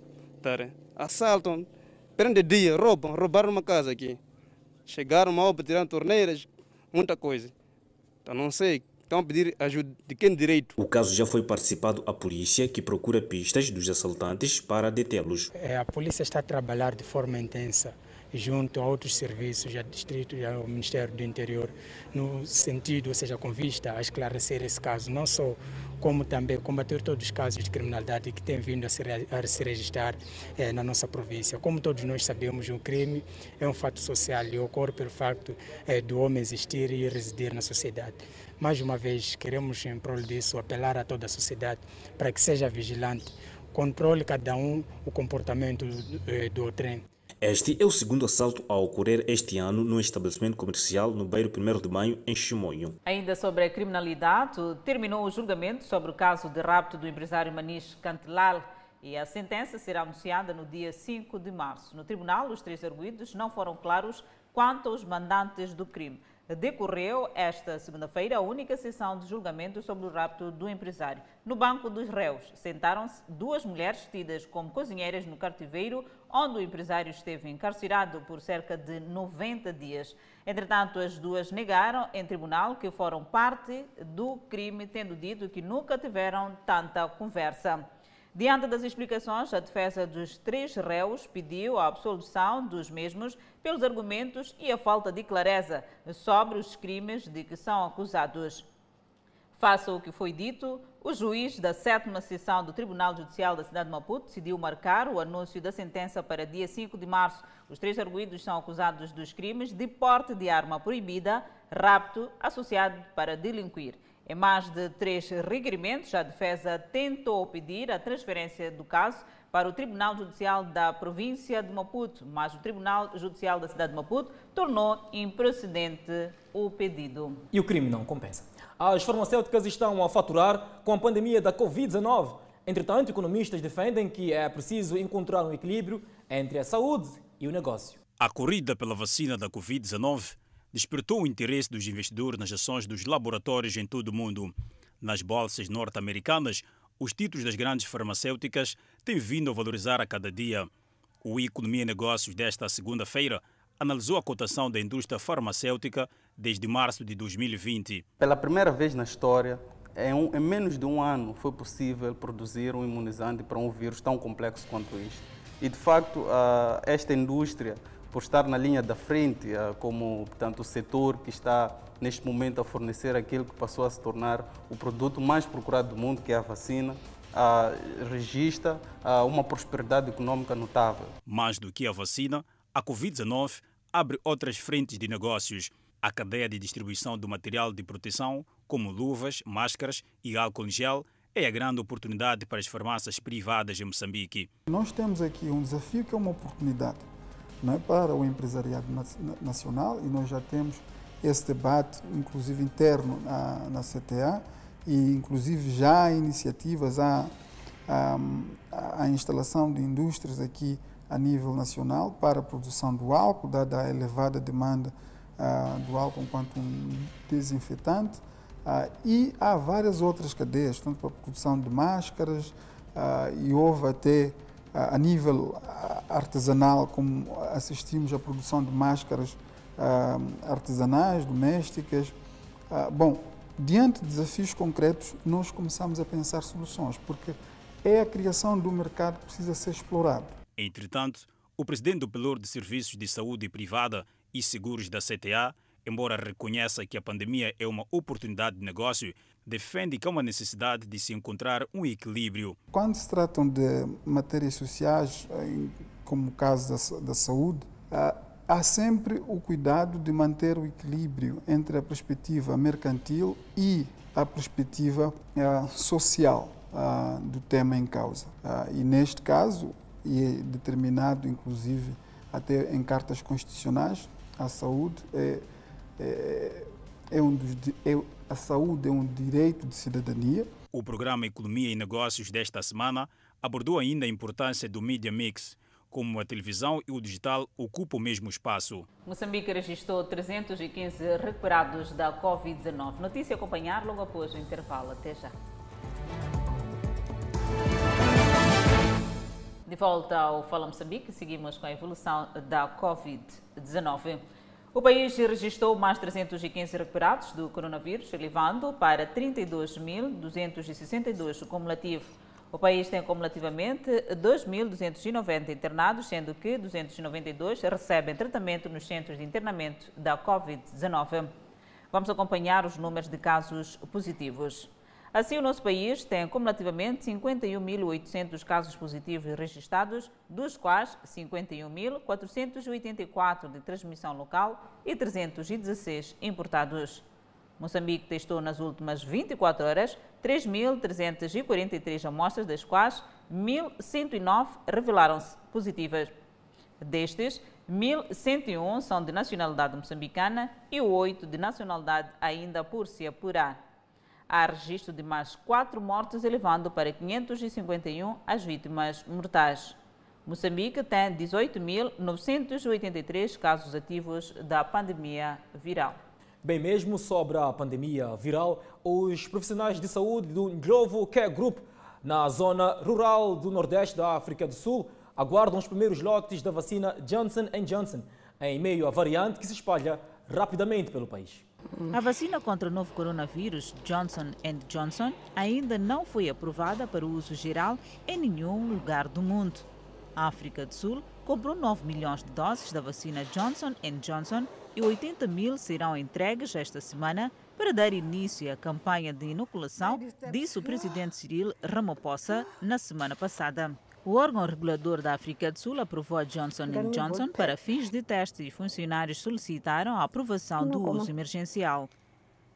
assaltam, prendem dia, roubam, roubaram uma casa aqui. Chegaram mal para tirar torneiras, muita coisa. Então não sei, estão a pedir ajuda de quem direito? O caso já foi participado à polícia, que procura pistas dos assaltantes para detê-los. É, a polícia está a trabalhar de forma intensa junto a outros serviços, a distrito e ao Ministério do Interior, no sentido, ou seja, com vista a esclarecer esse caso, não só como também combater todos os casos de criminalidade que têm vindo a se, a se registrar eh, na nossa província. Como todos nós sabemos, o crime é um fato social e ocorre pelo facto eh, do homem existir e residir na sociedade. Mais uma vez, queremos, em prol disso, apelar a toda a sociedade para que seja vigilante, controle cada um o comportamento do, eh, do trem. Este é o segundo assalto a ocorrer este ano no estabelecimento comercial no bairro 1 de Maio, em Chimoio. Ainda sobre a criminalidade, terminou o julgamento sobre o caso de rapto do empresário Manish Cantelal e a sentença será anunciada no dia 5 de março. No tribunal, os três arguídos não foram claros quanto aos mandantes do crime decorreu esta segunda-feira a única sessão de julgamento sobre o rapto do empresário. No banco dos réus sentaram-se duas mulheres tidas como cozinheiras no cativeiro, onde o empresário esteve encarcerado por cerca de 90 dias. Entretanto, as duas negaram em tribunal que foram parte do crime, tendo dito que nunca tiveram tanta conversa. Diante das explicações, a defesa dos três réus pediu a absolução dos mesmos pelos argumentos e a falta de clareza sobre os crimes de que são acusados. Faça o que foi dito, o juiz da sétima sessão do Tribunal Judicial da cidade de Maputo decidiu marcar o anúncio da sentença para dia 5 de março. Os três arguídos são acusados dos crimes de porte de arma proibida, rapto associado para delinquir. Em mais de três requerimentos, a defesa tentou pedir a transferência do caso para o Tribunal Judicial da província de Maputo, mas o Tribunal Judicial da cidade de Maputo tornou improcedente o pedido. E o crime não compensa. As farmacêuticas estão a faturar com a pandemia da Covid-19. Entretanto, economistas defendem que é preciso encontrar um equilíbrio entre a saúde e o negócio. A corrida pela vacina da Covid-19 despertou o interesse dos investidores nas ações dos laboratórios em todo o mundo. Nas bolsas norte-americanas, os títulos das grandes farmacêuticas têm vindo a valorizar a cada dia. O Economia e Negócios desta segunda-feira analisou a cotação da indústria farmacêutica desde março de 2020. Pela primeira vez na história, em, um, em menos de um ano foi possível produzir um imunizante para um vírus tão complexo quanto este. E, de facto, esta indústria por estar na linha da frente, como portanto, o setor que está neste momento a fornecer aquilo que passou a se tornar o produto mais procurado do mundo, que é a vacina, registra uma prosperidade econômica notável. Mais do que a vacina, a Covid-19 abre outras frentes de negócios. A cadeia de distribuição do material de proteção, como luvas, máscaras e álcool em gel, é a grande oportunidade para as farmácias privadas em Moçambique. Nós temos aqui um desafio que é uma oportunidade não é, para o empresariado nacional e nós já temos esse debate, inclusive interno na, na CTA, e inclusive já há iniciativas, há a instalação de indústrias aqui a nível nacional para a produção do álcool, dada a elevada demanda uh, do álcool enquanto um desinfetante. Uh, e há várias outras cadeias, tanto para a produção de máscaras, uh, e houve até a nível artesanal, como assistimos à produção de máscaras artesanais, domésticas. bom, diante de desafios concretos, nós começamos a pensar soluções, porque é a criação do mercado que precisa ser explorado. Entretanto, o presidente do Pelour de Serviços de Saúde Privada e Seguros da CTA, embora reconheça que a pandemia é uma oportunidade de negócio, defende que há uma necessidade de se encontrar um equilíbrio. Quando se tratam de matérias sociais, como o caso da, saúde, há sempre o cuidado de manter o equilíbrio entre a perspectiva mercantil e a perspectiva social do tema em causa. e neste caso, e é determinado inclusive até em cartas constitucionais, a saúde é, é, é um dos, é, a saúde é um direito de cidadania. O programa Economia e Negócios desta semana abordou ainda a importância do Media Mix, como a televisão e o digital ocupam o mesmo espaço. Moçambique registrou 315 recuperados da Covid-19. Notícia a acompanhar logo após o intervalo. Até já. De volta ao Fala Moçambique, seguimos com a evolução da Covid-19. O país registrou mais 315 recuperados do coronavírus, elevando para 32.262 o cumulativo. O país tem cumulativamente 2.290 internados, sendo que 292 recebem tratamento nos centros de internamento da Covid-19. Vamos acompanhar os números de casos positivos. Assim, o nosso país tem cumulativamente 51.800 casos positivos registrados, dos quais 51.484 de transmissão local e 316 importados. Moçambique testou nas últimas 24 horas 3.343 amostras, das quais 1.109 revelaram-se positivas. Destes, 1.101 são de nacionalidade moçambicana e 8 de nacionalidade ainda por se apurar há registro de mais quatro mortes, elevando para 551 as vítimas mortais. Moçambique tem 18.983 casos ativos da pandemia viral. Bem, mesmo sobre a pandemia viral, os profissionais de saúde do Ndlovu Care Group, na zona rural do Nordeste da África do Sul, aguardam os primeiros lotes da vacina Johnson Johnson, em meio à variante que se espalha rapidamente pelo país. A vacina contra o novo coronavírus Johnson Johnson ainda não foi aprovada para uso geral em nenhum lugar do mundo. A África do Sul comprou 9 milhões de doses da vacina Johnson Johnson e 80 mil serão entregues esta semana para dar início à campanha de inoculação, disse o presidente Cyril Ramaphosa na semana passada. O órgão regulador da África do Sul aprovou a Johnson Johnson para fins de teste e funcionários solicitaram a aprovação do uso emergencial.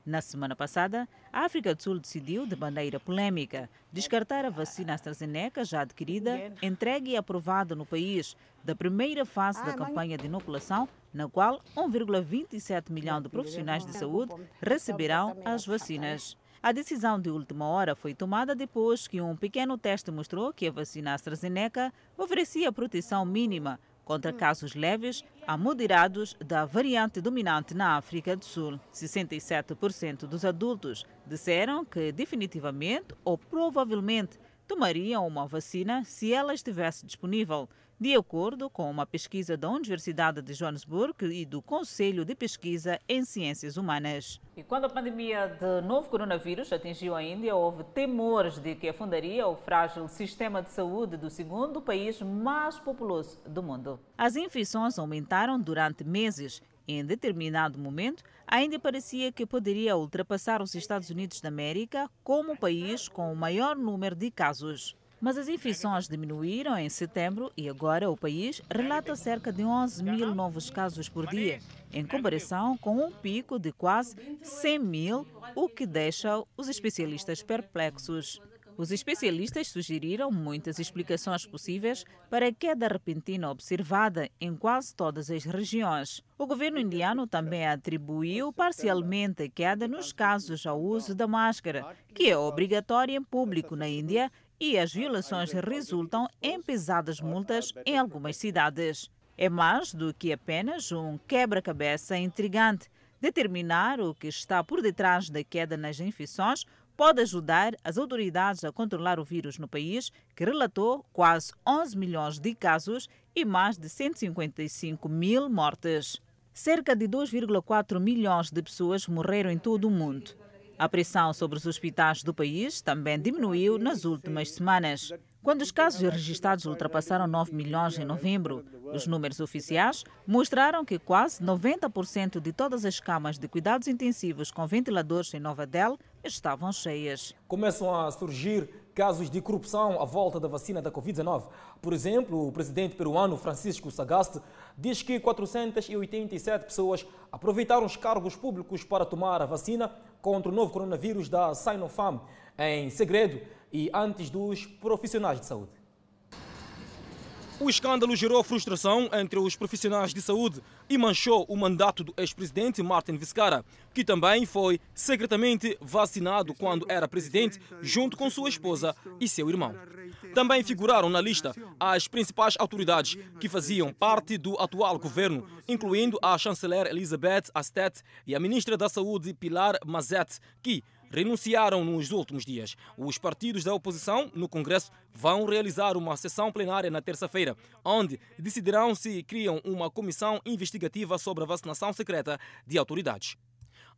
Na semana passada, a África do Sul decidiu, de maneira polêmica, descartar a vacina AstraZeneca já adquirida, entregue e aprovada no país, da primeira fase da campanha de inoculação, na qual 1,27 milhão de profissionais de saúde receberão as vacinas. A decisão de última hora foi tomada depois que um pequeno teste mostrou que a vacina AstraZeneca oferecia proteção mínima contra casos leves a moderados da variante dominante na África do Sul. 67% dos adultos disseram que definitivamente ou provavelmente tomariam uma vacina se ela estivesse disponível. De acordo com uma pesquisa da Universidade de Johannesburg e do Conselho de Pesquisa em Ciências Humanas. E quando a pandemia de novo coronavírus atingiu a Índia, houve temores de que afundaria o frágil sistema de saúde do segundo país mais populoso do mundo. As infecções aumentaram durante meses em determinado momento, ainda parecia que poderia ultrapassar os Estados Unidos da América como o país com o maior número de casos. Mas as infecções diminuíram em setembro e agora o país relata cerca de 11 mil novos casos por dia, em comparação com um pico de quase 100 mil, o que deixa os especialistas perplexos. Os especialistas sugeriram muitas explicações possíveis para a queda repentina observada em quase todas as regiões. O governo indiano também atribuiu parcialmente a queda nos casos ao uso da máscara, que é obrigatória em público na Índia e as violações resultam em pesadas multas em algumas cidades. É mais do que apenas um quebra-cabeça intrigante. Determinar o que está por detrás da queda nas infecções pode ajudar as autoridades a controlar o vírus no país, que relatou quase 11 milhões de casos e mais de 155 mil mortes. Cerca de 2,4 milhões de pessoas morreram em todo o mundo. A pressão sobre os hospitais do país também diminuiu nas últimas semanas. Quando os casos registrados ultrapassaram 9 milhões em novembro, os números oficiais mostraram que quase 90% de todas as camas de cuidados intensivos com ventiladores em Nova Delhi estavam cheias. Começam a surgir casos de corrupção à volta da vacina da Covid-19. Por exemplo, o presidente peruano Francisco Sagaste diz que 487 pessoas aproveitaram os cargos públicos para tomar a vacina contra o novo coronavírus da Sinopharm em segredo e antes dos profissionais de saúde. O escândalo gerou frustração entre os profissionais de saúde e manchou o mandato do ex-presidente Martin Vizcarra, que também foi secretamente vacinado quando era presidente, junto com sua esposa e seu irmão. Também figuraram na lista as principais autoridades que faziam parte do atual governo, incluindo a chanceler Elizabeth Astet e a ministra da Saúde Pilar Mazet, que renunciaram nos últimos dias. Os partidos da oposição no Congresso vão realizar uma sessão plenária na terça-feira, onde decidirão se criam uma comissão investigativa sobre a vacinação secreta de autoridades.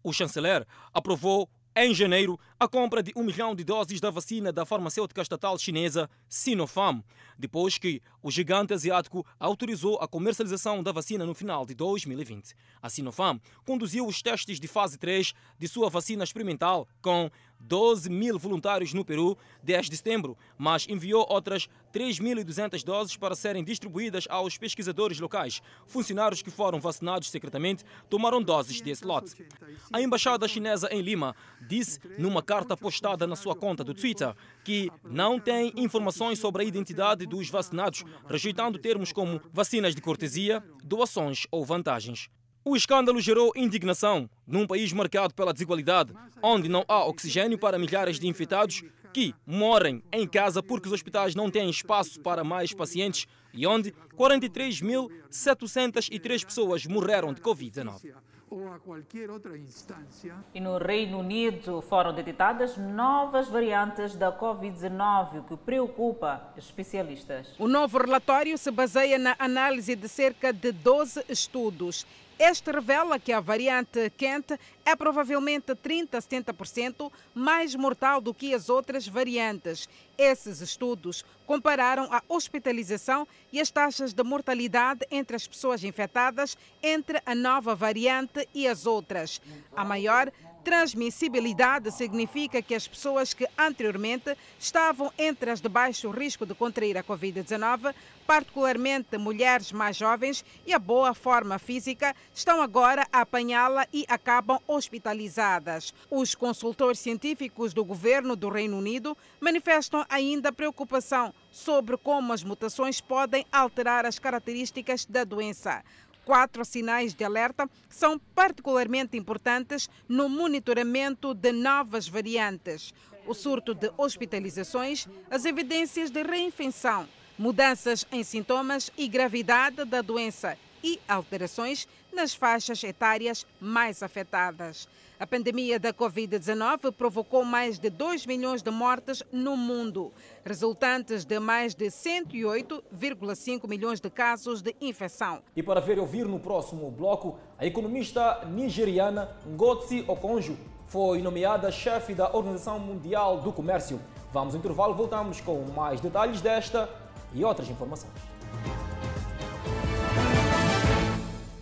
O chanceler aprovou em janeiro, a compra de um milhão de doses da vacina da farmacêutica estatal chinesa Sinopharm, depois que o gigante asiático autorizou a comercialização da vacina no final de 2020. A Sinopharm conduziu os testes de fase 3 de sua vacina experimental com 12 mil voluntários no Peru desde setembro, mas enviou outras 3.200 doses para serem distribuídas aos pesquisadores locais. Funcionários que foram vacinados secretamente tomaram doses desse lote. A embaixada chinesa em Lima disse numa carta postada na sua conta do Twitter que não tem informações sobre a identidade dos vacinados, rejeitando termos como vacinas de cortesia, doações ou vantagens. O escândalo gerou indignação num país marcado pela desigualdade, onde não há oxigênio para milhares de infectados que morrem em casa porque os hospitais não têm espaço para mais pacientes e onde 43.703 pessoas morreram de Covid-19 ou a qualquer outra instância. E no Reino Unido foram detectadas novas variantes da Covid-19, que preocupa especialistas. O novo relatório se baseia na análise de cerca de 12 estudos. Este revela que a variante Kent é provavelmente 30 a 70% mais mortal do que as outras variantes. Esses estudos compararam a hospitalização e as taxas de mortalidade entre as pessoas infectadas entre a nova variante e as outras. A maior transmissibilidade significa que as pessoas que anteriormente estavam entre as de baixo risco de contrair a Covid-19, particularmente mulheres mais jovens e a boa forma física, estão agora a apanhá-la e acabam hospitalizadas. Os consultores científicos do governo do Reino Unido manifestam ainda preocupação sobre como as mutações podem alterar as características da doença quatro sinais de alerta são particularmente importantes no monitoramento de novas variantes: o surto de hospitalizações, as evidências de reinfecção, mudanças em sintomas e gravidade da doença e alterações nas faixas etárias mais afetadas. A pandemia da Covid-19 provocou mais de 2 milhões de mortes no mundo, resultantes de mais de 108,5 milhões de casos de infecção. E para ver e ouvir no próximo bloco, a economista nigeriana Ngotsi Okonjo foi nomeada chefe da Organização Mundial do Comércio. Vamos ao intervalo, voltamos com mais detalhes desta e outras informações.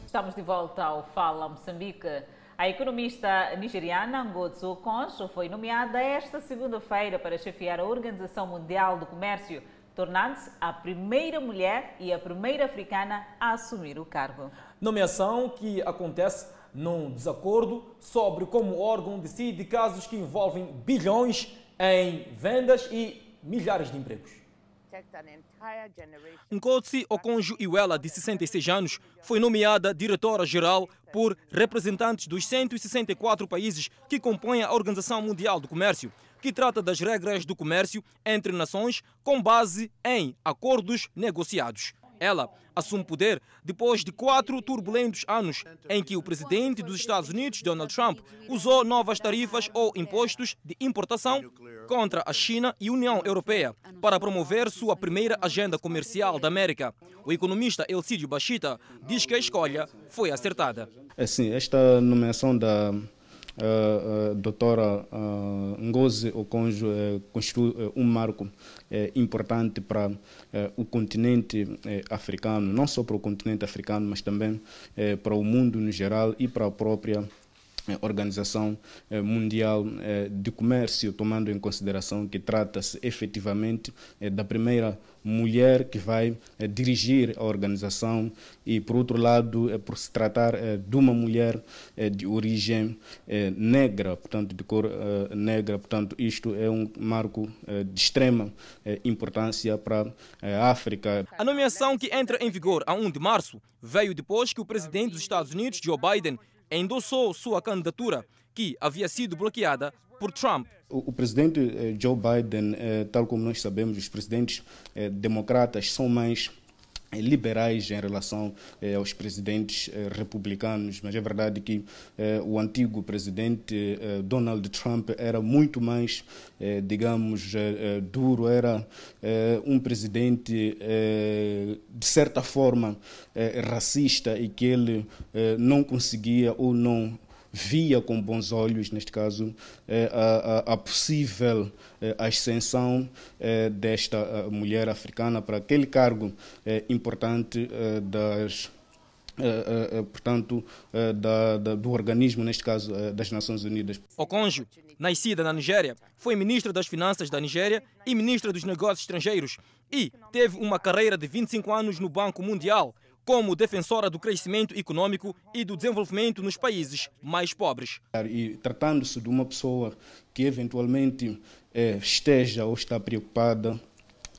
Estamos de volta ao Fala Moçambique. A economista nigeriana Ngotsu Okonjo foi nomeada esta segunda-feira para chefiar a Organização Mundial do Comércio, tornando-se a primeira mulher e a primeira africana a assumir o cargo. Nomeação que acontece num desacordo sobre como o órgão decide casos que envolvem bilhões em vendas e milhares de empregos. Nkotsi Okonjo Iweala, de 66 anos, foi nomeada diretora-geral por representantes dos 164 países que compõem a Organização Mundial do Comércio, que trata das regras do comércio entre nações com base em acordos negociados. Ela assume poder depois de quatro turbulentos anos em que o presidente dos Estados Unidos, Donald Trump, usou novas tarifas ou impostos de importação contra a China e União Europeia para promover sua primeira agenda comercial da América. O economista Elcídio Bachita diz que a escolha foi acertada. É sim, esta nomeação da Uh, uh, doutora uh, Ngozi Okonjo uh, constitui um marco importante para o continente africano, não só para o continente africano, mas também para o mundo no geral e para a própria Organização Mundial de Comércio, tomando em consideração que trata-se efetivamente da primeira mulher que vai eh, dirigir a organização e, por outro lado, eh, por se tratar eh, de uma mulher de origem negra, portanto, de cor negra, portanto, isto é um marco de extrema importância para a África. A nomeação que entra em vigor a 1 de março veio depois que o presidente dos Estados Unidos, Joe Biden, endossou sua candidatura, que havia sido bloqueada por Trump. O, presidente eh, Joe Biden, eh, tal como nós sabemos, os presidentes eh, democratas são mais liberais em relação eh, aos presidentes eh, republicanos, mas é verdade que o antigo presidente Donald Trump era muito mais, digamos, duro, era um presidente de certa forma racista e que ele não conseguia ou não via com bons olhos, neste caso, eh, a, a, a possível eh, ascensão eh, desta mulher africana para aquele cargo importante das. portanto, da, da, do organismo, neste caso, das Nações Unidas. Okonjo, nascida na Nigéria, foi ministra das Finanças da Nigéria e ministra dos Negócios Estrangeiros e teve uma carreira de 25 anos no Banco Mundial, como defensora do crescimento econômico e do desenvolvimento nos países mais pobres. E tratando-se de uma pessoa que eventualmente eh, esteja ou está preocupada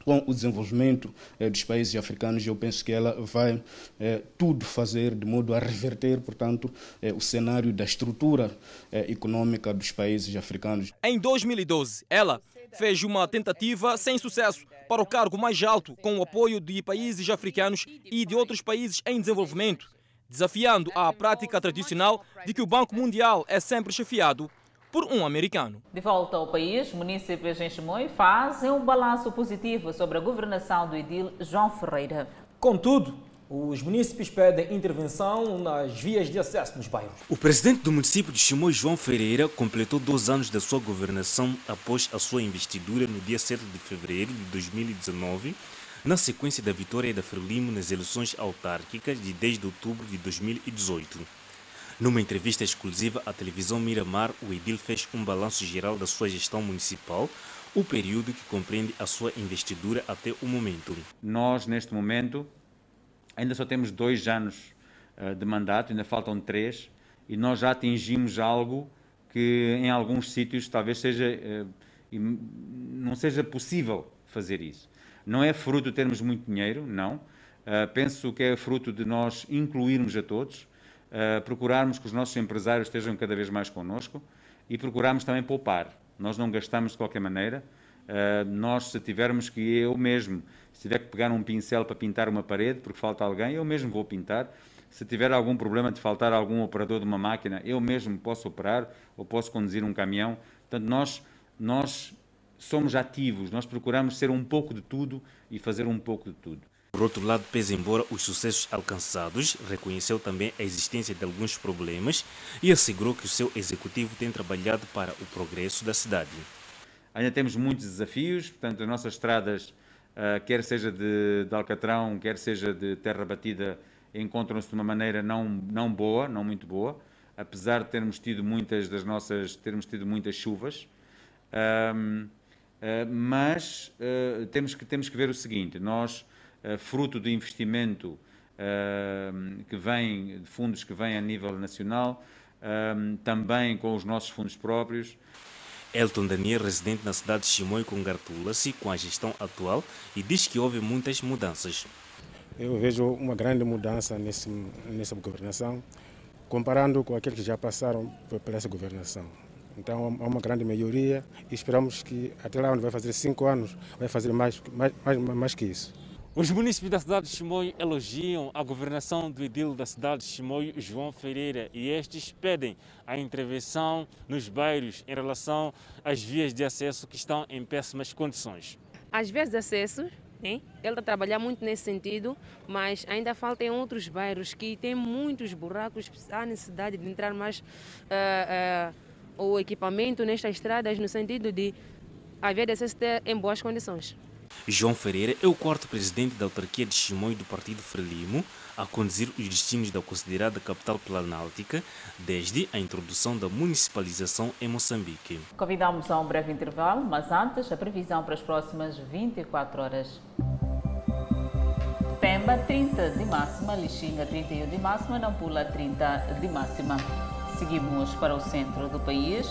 com o desenvolvimento eh, dos países africanos, eu penso que ela vai eh, tudo fazer de modo a reverter, portanto, eh, o cenário da estrutura econômica dos países africanos. Em 2012, ela fez uma tentativa sem sucesso para o cargo mais alto, com o apoio de países africanos e de outros países em desenvolvimento, desafiando a prática tradicional de que o Banco Mundial é sempre chefiado por um americano. De volta ao país, munícipes em Chimoio fazem um balanço positivo sobre a governação do edil João Ferreira. Contudo, os munícipes pedem intervenção nas vias de acesso nos bairros. O presidente do município de Chimoio, João Ferreira, completou dois anos da sua governação após a sua investidura no dia 7 de fevereiro de 2019, na sequência da vitória da Frelimo nas eleições autárquicas de 10 de outubro de 2018. Numa entrevista exclusiva à televisão Miramar, o Edil fez um balanço geral da sua gestão municipal, o período que compreende a sua investidura até o momento. Nós, neste momento, ainda só temos dois anos uh, de mandato, ainda faltam três, e nós já atingimos algo que em alguns sítios talvez seja, uh, não seja possível fazer isso. Não é fruto de termos muito dinheiro, não. Uh, penso que é fruto de nós incluirmos a todos, procurarmos que os nossos empresários estejam cada vez mais connosco e procurarmos também poupar. Nós não gastamos de qualquer maneira. Uh, nós, se tivermos que eu mesmo, se tiver que pegar um pincel para pintar uma parede porque falta alguém, eu mesmo vou pintar. Se tiver algum problema de faltar algum operador de uma máquina, eu mesmo posso operar ou posso conduzir um caminhão. Portanto, nós, nós somos ativos, nós procuramos ser um pouco de tudo e fazer um pouco de tudo. Por outro lado, pese embora os sucessos alcançados, reconheceu também a existência de alguns problemas e assegurou que o seu executivo tem trabalhado para o progresso da cidade. Ainda temos muitos desafios, portanto, as nossas estradas, uh, quer seja de, de, Alcatrão, quer seja de Terra Batida, encontram-se de uma maneira não, não boa, não muito boa, apesar de termos tido muitas das nossas, termos tido muitas chuvas. Um, uh, mas uh, temos, que, temos que ver o seguinte: nós, fruto do investimento que vem, de fundos que vêm a nível nacional, também com os nossos fundos próprios, Elton Daniel, residente na cidade de Chimoio, congratula-se com a gestão atual e diz que houve muitas mudanças. Eu vejo uma grande mudança nesse, nessa governação, comparando com aqueles que já passaram por essa governação. Então há uma grande melhoria e esperamos que até lá onde vai fazer cinco anos, vai fazer mais, mais, mais, mais que isso. Os municípios da cidade de Chimoio elogiam a governação do edil da cidade de Chimoio, João Ferreira, e estes pedem a intervenção nos bairros em relação às vias de acesso que estão em péssimas condições. As vias de acesso, hein? ele está a trabalhar muito nesse sentido, mas ainda falta em outros bairros que têm muitos buracos, há necessidade de entrar mais uh, uh, o equipamento nestas estradas no sentido de a via de acesso ter em boas condições. João Ferreira é o quarto presidente da autarquia de Chimoio do Partido Frelimo a conduzir os destinos da considerada capital planáltica desde a introdução da municipalização em Moçambique. Convidamos a um breve intervalo, mas antes a previsão para as próximas 24 horas. Pemba 30 de máxima, Lixinga 31 de máxima, Nampula 30 de máxima. Seguimos para o centro do país.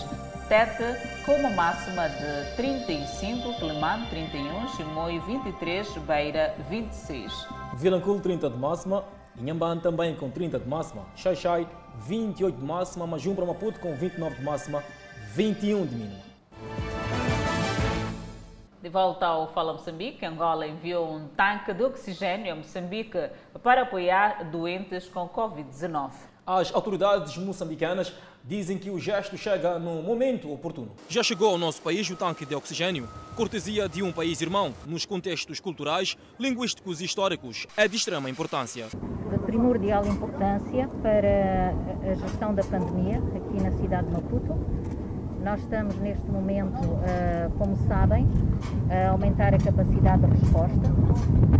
Tete com uma máxima de 35, Clemane 31, Chimoio 23, Beira 26. Vilanculo 30 de máxima, Inhambane também com 30 de máxima, Xaixai 28 de máxima, Majumbra Maputo com 29 de máxima, 21 de mínima. De volta ao Fala Moçambique, Angola enviou um tanque de oxigênio a Moçambique para apoiar doentes com Covid-19. As autoridades moçambicanas dizem que o gesto chega no momento oportuno. Já chegou ao nosso país o tanque de oxigênio, cortesia de um país irmão, nos contextos culturais, linguísticos e históricos, é de extrema importância. De primordial importância para a gestão da pandemia aqui na cidade de Maputo. Nós estamos neste momento, eh, como sabem, a aumentar a capacidade de resposta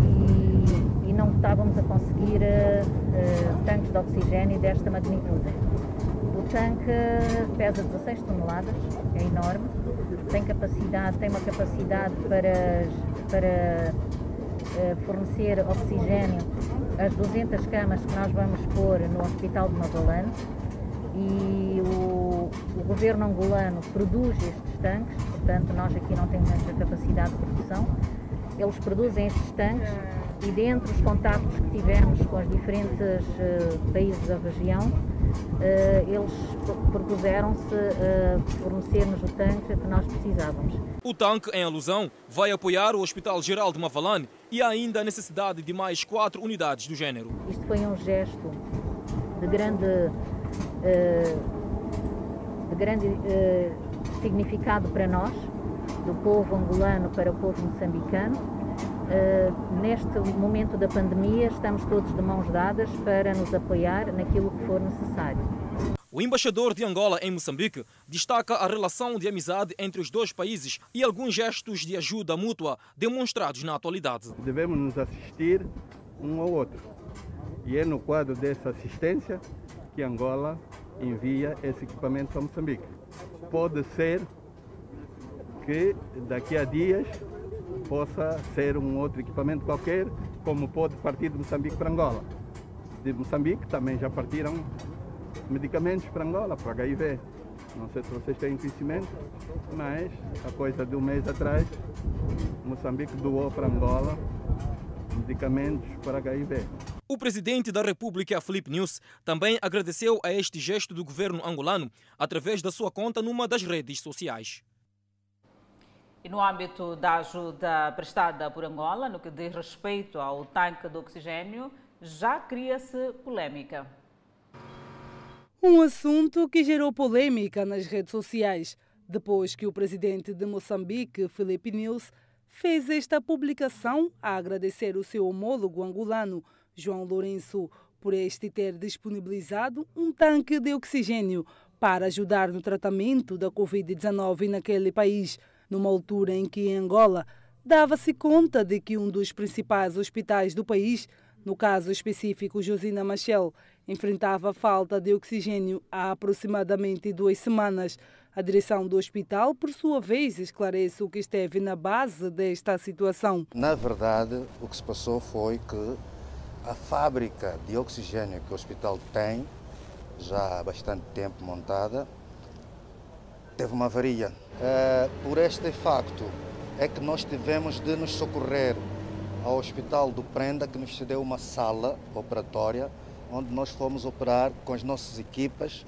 e, não estávamos a conseguir eh, eh, tanques de oxigênio desta magnitude tanque pesa 16 toneladas, é enorme, tem capacidade, tem uma capacidade para, para uh, fornecer oxigênio às 200 camas que nós vamos pôr no Hospital de Mavalane e o, o governo angolano produz estes tanques, portanto nós aqui não temos esta capacidade de produção, eles produzem estes tanques e dentro dos contactos que tivemos com os diferentes uh, países da região, eles propuseram-se uh, fornecer-nos o tanque que nós precisávamos. O tanque, em alusão, vai apoiar o Hospital Geral de Mavalane e há ainda a necessidade de mais quatro unidades do género. Isto foi um gesto de grande, uh, de grande significado para nós, do povo angolano para o povo moçambicano Uh, neste momento da pandemia, estamos todos de mãos dadas para nos apoiar naquilo que for necessário. O embaixador de Angola em Moçambique destaca a relação de amizade entre os dois países e alguns gestos de ajuda mútua demonstrados na atualidade. Devemos nos assistir um ao outro. E é no quadro dessa assistência que Angola envia esse equipamento para Moçambique. Pode ser que daqui a dias possa ser um outro equipamento qualquer, como pode partir de Moçambique para Angola. De Moçambique também já partiram medicamentos para Angola, para HIV. Não sei se vocês têm conhecimento, mas a coisa de um mês atrás, Moçambique doou para Angola medicamentos para HIV. O presidente da República, Felipe News, também agradeceu a este gesto do governo angolano através da sua conta numa das redes sociais. E no âmbito da ajuda prestada por Angola, no que diz respeito ao tanque de oxigênio, já cria-se polémica. Um assunto que gerou polêmica nas redes sociais, depois que o presidente de Moçambique, Felipe News, fez esta publicação a agradecer o seu homólogo angolano, João Lourenço, por este ter disponibilizado um tanque de oxigênio para ajudar no tratamento da Covid-19 naquele país, numa altura em que Angola dava-se conta de que um dos principais hospitais do país, no caso específico Josina Machel, enfrentava falta de oxigênio há aproximadamente duas semanas. A direção do hospital, por sua vez, esclarece o que esteve na base desta situação. Na verdade, o que se passou foi que a fábrica de oxigênio que o hospital tem, já há bastante tempo montada, teve uma avaria. É, por este facto é que nós tivemos de nos socorrer ao Hospital do Prenda, que nos cedeu uma sala operatória, onde nós fomos operar com as nossas equipas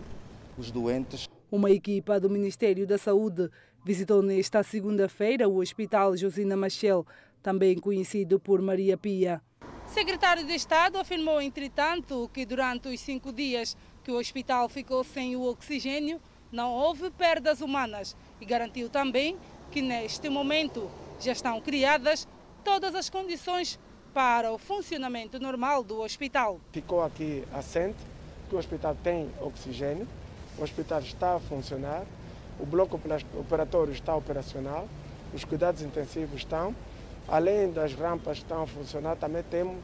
os doentes. Uma equipa do Ministério da Saúde visitou nesta segunda-feira o Hospital Josina Machel, também conhecido por Maria Pia. O secretário de Estado afirmou, entretanto, que durante os cinco dias que o hospital ficou sem o oxigênio, não houve perdas humanas e garantiu também que neste momento já estão criadas todas as condições para o funcionamento normal do hospital. Ficou aqui assente que o hospital tem oxigênio, o hospital está a funcionar, o bloco operatório está operacional, os cuidados intensivos estão, além das rampas que estão a funcionar, também tem,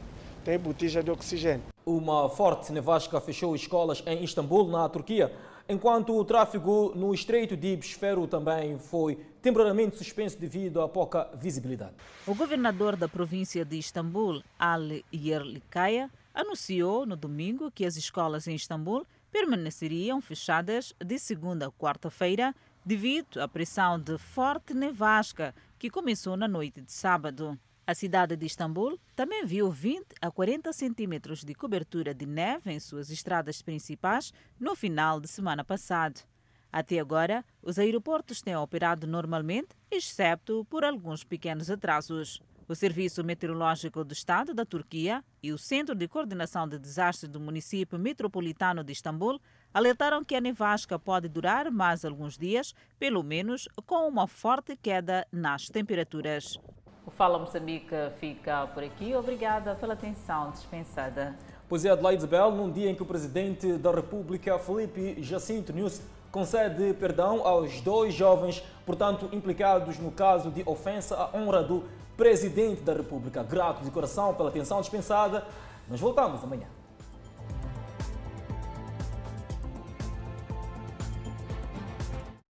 tem botija de oxigênio. Uma forte nevasca fechou escolas em Istambul, na Turquia, enquanto o tráfego no Estreito de Bosfero também foi temporariamente suspenso devido à pouca visibilidade. O governador da província de Istambul, Ali Yerlikaya, anunciou no domingo que as escolas em Istambul permaneceriam fechadas de segunda a quarta-feira devido à pressão de forte nevasca que começou na noite de sábado. A cidade de Istambul também viu 20 a 40 centímetros de cobertura de neve em suas estradas principais no final de semana passado. Até agora, os aeroportos têm operado normalmente, exceto por alguns pequenos atrasos. O Serviço Meteorológico do Estado da Turquia e o Centro de Coordenação de Desastres do município metropolitano de Istambul alertaram que a nevasca pode durar mais alguns dias, pelo menos com uma forte queda nas temperaturas. O Fala Moçambique fica por aqui. Obrigada pela atenção dispensada. Pois é, Adelaide Isabel, num dia em que o Presidente da República, Felipe Jacinto Nunes, concede perdão aos dois jovens, portanto, implicados no caso de ofensa à honra do Presidente da República. Grato de coração pela atenção dispensada. Nós voltamos amanhã.